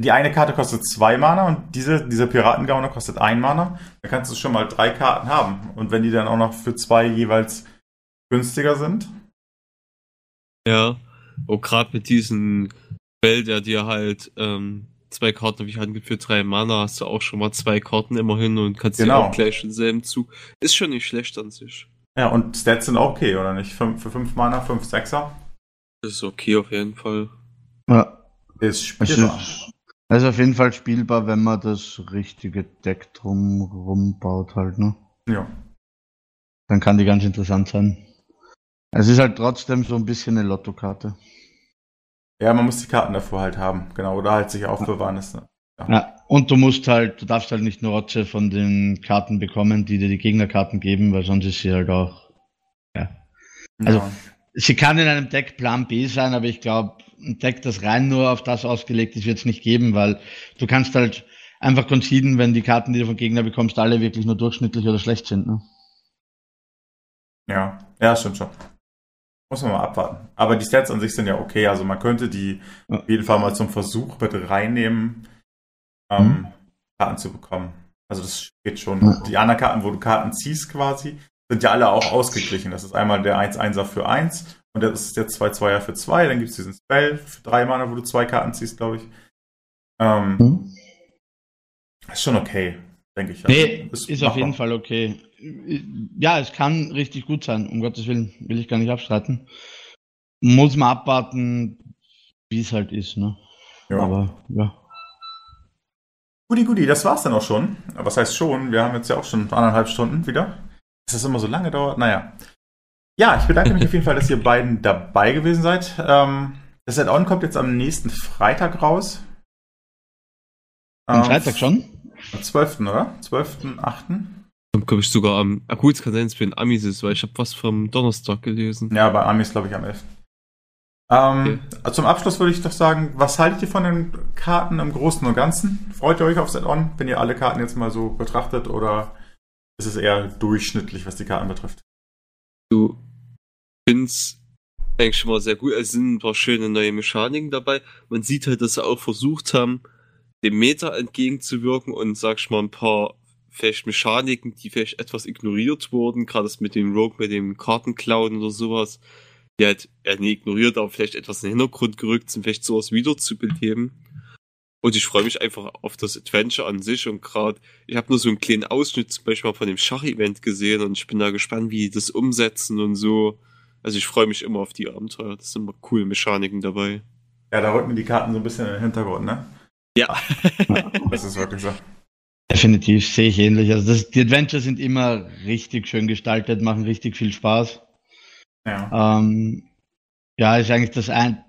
die eine Karte kostet zwei Mana und diese, dieser Piratengauner kostet ein Mana. Da kannst du schon mal drei Karten haben. Und wenn die dann auch noch für zwei jeweils günstiger sind. ja. Und gerade mit diesem Spell, der dir halt ähm, zwei Karten Hand gibt für drei Mana, hast du auch schon mal zwei Karten immerhin und kannst Genau. die auch gleich im selben Zug. Ist schon nicht schlecht an sich. Ja, und Stats sind auch okay, oder nicht? Fünf, für 5 Mana, 5 Sechser. Das ist okay auf jeden Fall. Ja, Ist spielbar. Ist auf jeden Fall spielbar, wenn man das richtige Deck drumrum baut halt, ne? Ja. Dann kann die ganz interessant sein. Es ist halt trotzdem so ein bisschen eine Lottokarte. ja, man muss die Karten davor halt haben, genau, oder halt sich aufbewahren. Ist, ne? Ja, und du musst halt, du darfst halt nicht nur Rotze von den Karten bekommen, die dir die Gegnerkarten geben, weil sonst ist sie halt auch. Also- ja. Sie kann in einem Deck Plan B sein, aber ich glaube, ein Deck, das rein nur auf das ausgelegt ist, wird es nicht geben, weil du kannst halt einfach conceden, wenn die Karten, die du von Gegner bekommst, alle wirklich nur durchschnittlich oder schlecht sind. Ne? Ja, ja, stimmt schon. Muss man mal abwarten. Aber die Stats an sich sind ja okay. Also man könnte die Ja. auf jeden Fall mal zum Versuch mit reinnehmen, ähm, Mhm. Karten zu bekommen. Also das geht schon. Ja. Die anderen Karten, wo du Karten ziehst quasi, sind ja alle auch ausgeglichen. Das ist einmal der 1-1er für 1 und das ist der 2-2er für 2. Dann gibt es diesen Spell für 3 Mana, wo du zwei Karten ziehst, glaube ich. Ähm, Hm? Ist schon okay, denke ich. Also, Nee, ist auf machbar. jeden Fall okay. Ja, es kann richtig gut sein, um Gottes Willen, will ich gar nicht abstreiten. Muss man abwarten, wie es halt ist, ne? Ja. Aber ja. Guti, guti, das war's dann auch schon. Was heißt schon? Wir haben jetzt ja auch schon anderthalb Stunden wieder. Dass das immer so lange dauert, naja. Ja, ich bedanke mich auf jeden Fall, dass ihr beiden dabei gewesen seid. Ähm, das Add-on kommt jetzt am nächsten Freitag raus. Am Ähm, Freitag schon? Am 12., oder? 12.8. Kommt, glaube ich, sogar am. Ah, gut, es kann sein, dass es für den Amis ist, weil ich habe was vom Donnerstag gelesen. Ja, bei Amis glaube ich am 11. Ähm, Zum Abschluss würde ich doch sagen, was haltet ihr von den Karten im Großen und Ganzen? Freut ihr euch aufs Add-on, wenn ihr alle Karten jetzt mal so betrachtet oder ist es eher durchschnittlich, was die Karten betrifft? Du find's eigentlich schon mal sehr gut. Es sind ein paar schöne neue Mechaniken dabei. Man sieht halt, dass sie auch versucht haben, dem Meta entgegenzuwirken und, sag ich mal, ein paar vielleicht Mechaniken, die vielleicht etwas ignoriert wurden, gerade das mit dem Rogue, mit dem Kartenklauen oder sowas, die halt, ja, nie ignoriert, aber vielleicht etwas in den Hintergrund gerückt sind, vielleicht sowas wiederzubeleben. Und ich freue mich einfach auf das Adventure an sich und gerade, ich habe nur so einen kleinen Ausschnitt zum Beispiel von dem Schach-Event gesehen und ich bin da gespannt, wie die das umsetzen und so. Also ich freue mich immer auf die Abenteuer. Das sind immer coole Mechaniken dabei. Ja, da rücken die Karten so ein bisschen in den Hintergrund, ne? Ja. *laughs* Das ist wirklich so. Definitiv, sehe ich ähnlich. Also das, die Adventures sind immer richtig schön gestaltet, machen richtig viel Spaß. Ja. Ähm, ja, ist eigentlich das, ein,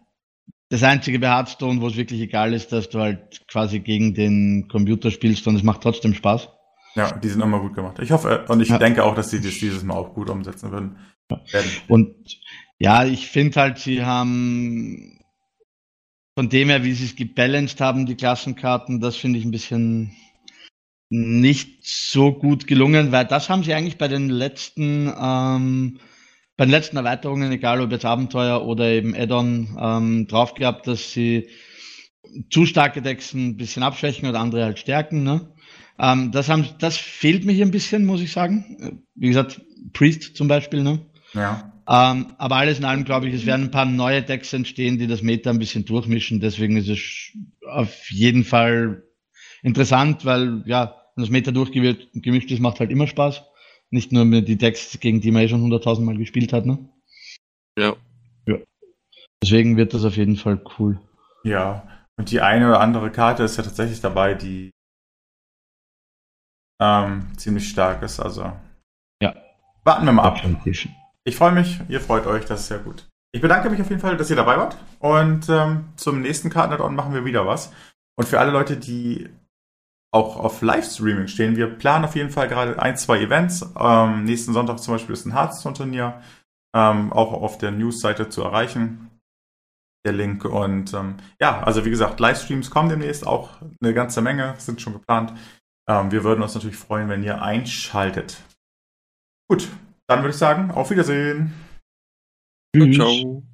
das einzige bei Hearthstone, wo es wirklich egal ist, dass du halt quasi gegen den Computer spielst und es macht trotzdem Spaß. ja, die sind immer gut gemacht. Ich hoffe, und ich Ja. denke auch, dass sie das dieses Mal auch gut umsetzen würden. Und ja, ich finde halt, sie haben von dem her, wie sie es gebalanced haben, die Klassenkarten, das finde ich ein bisschen nicht so gut gelungen, weil das haben sie eigentlich bei den letzten, ähm, bei den letzten Erweiterungen, egal ob jetzt Abenteuer oder eben Add-on, ähm, drauf gehabt, dass sie zu starke Decks ein bisschen abschwächen oder andere halt stärken. Ne? Ähm, das, haben, das fehlt mir hier ein bisschen, muss ich sagen. Wie gesagt, Priest zum Beispiel. Ne? Ja. Ähm, aber alles in allem glaube ich, es werden ein paar neue Decks entstehen, die das Meta ein bisschen durchmischen. Deswegen ist es auf jeden Fall interessant, weil ja, wenn das Meta durchgemischt ist, macht halt immer Spaß. Nicht nur mit die Decks, gegen die man eh schon hunderttausend Mal gespielt hat. Ne? Ja. Deswegen wird das auf jeden Fall cool. Ja. Und die eine oder andere Karte ist ja tatsächlich dabei, die ähm, ziemlich stark ist. Also. Ja. Warten wir mal ab. Definitiv. Ich freue mich, ihr freut euch, das ist ja gut. Ich bedanke mich auf jeden Fall, dass ihr dabei wart. Und ähm, zum nächsten Karten-Add-on machen wir wieder was. Und für alle Leute, die auch auf Livestreaming stehen, wir planen auf jeden Fall gerade ein, zwei Events. Ähm, nächsten Sonntag zum Beispiel ist ein Hearthstone-Turnier. Ähm, auch auf der News-Seite zu erreichen. Der Link. Und ähm, ja, also wie gesagt, Livestreams kommen demnächst auch eine ganze Menge, sind schon geplant. Ähm, wir würden uns natürlich freuen, wenn ihr einschaltet. Gut, dann würde ich sagen, auf Wiedersehen. Ciao, Tschüss. ciao.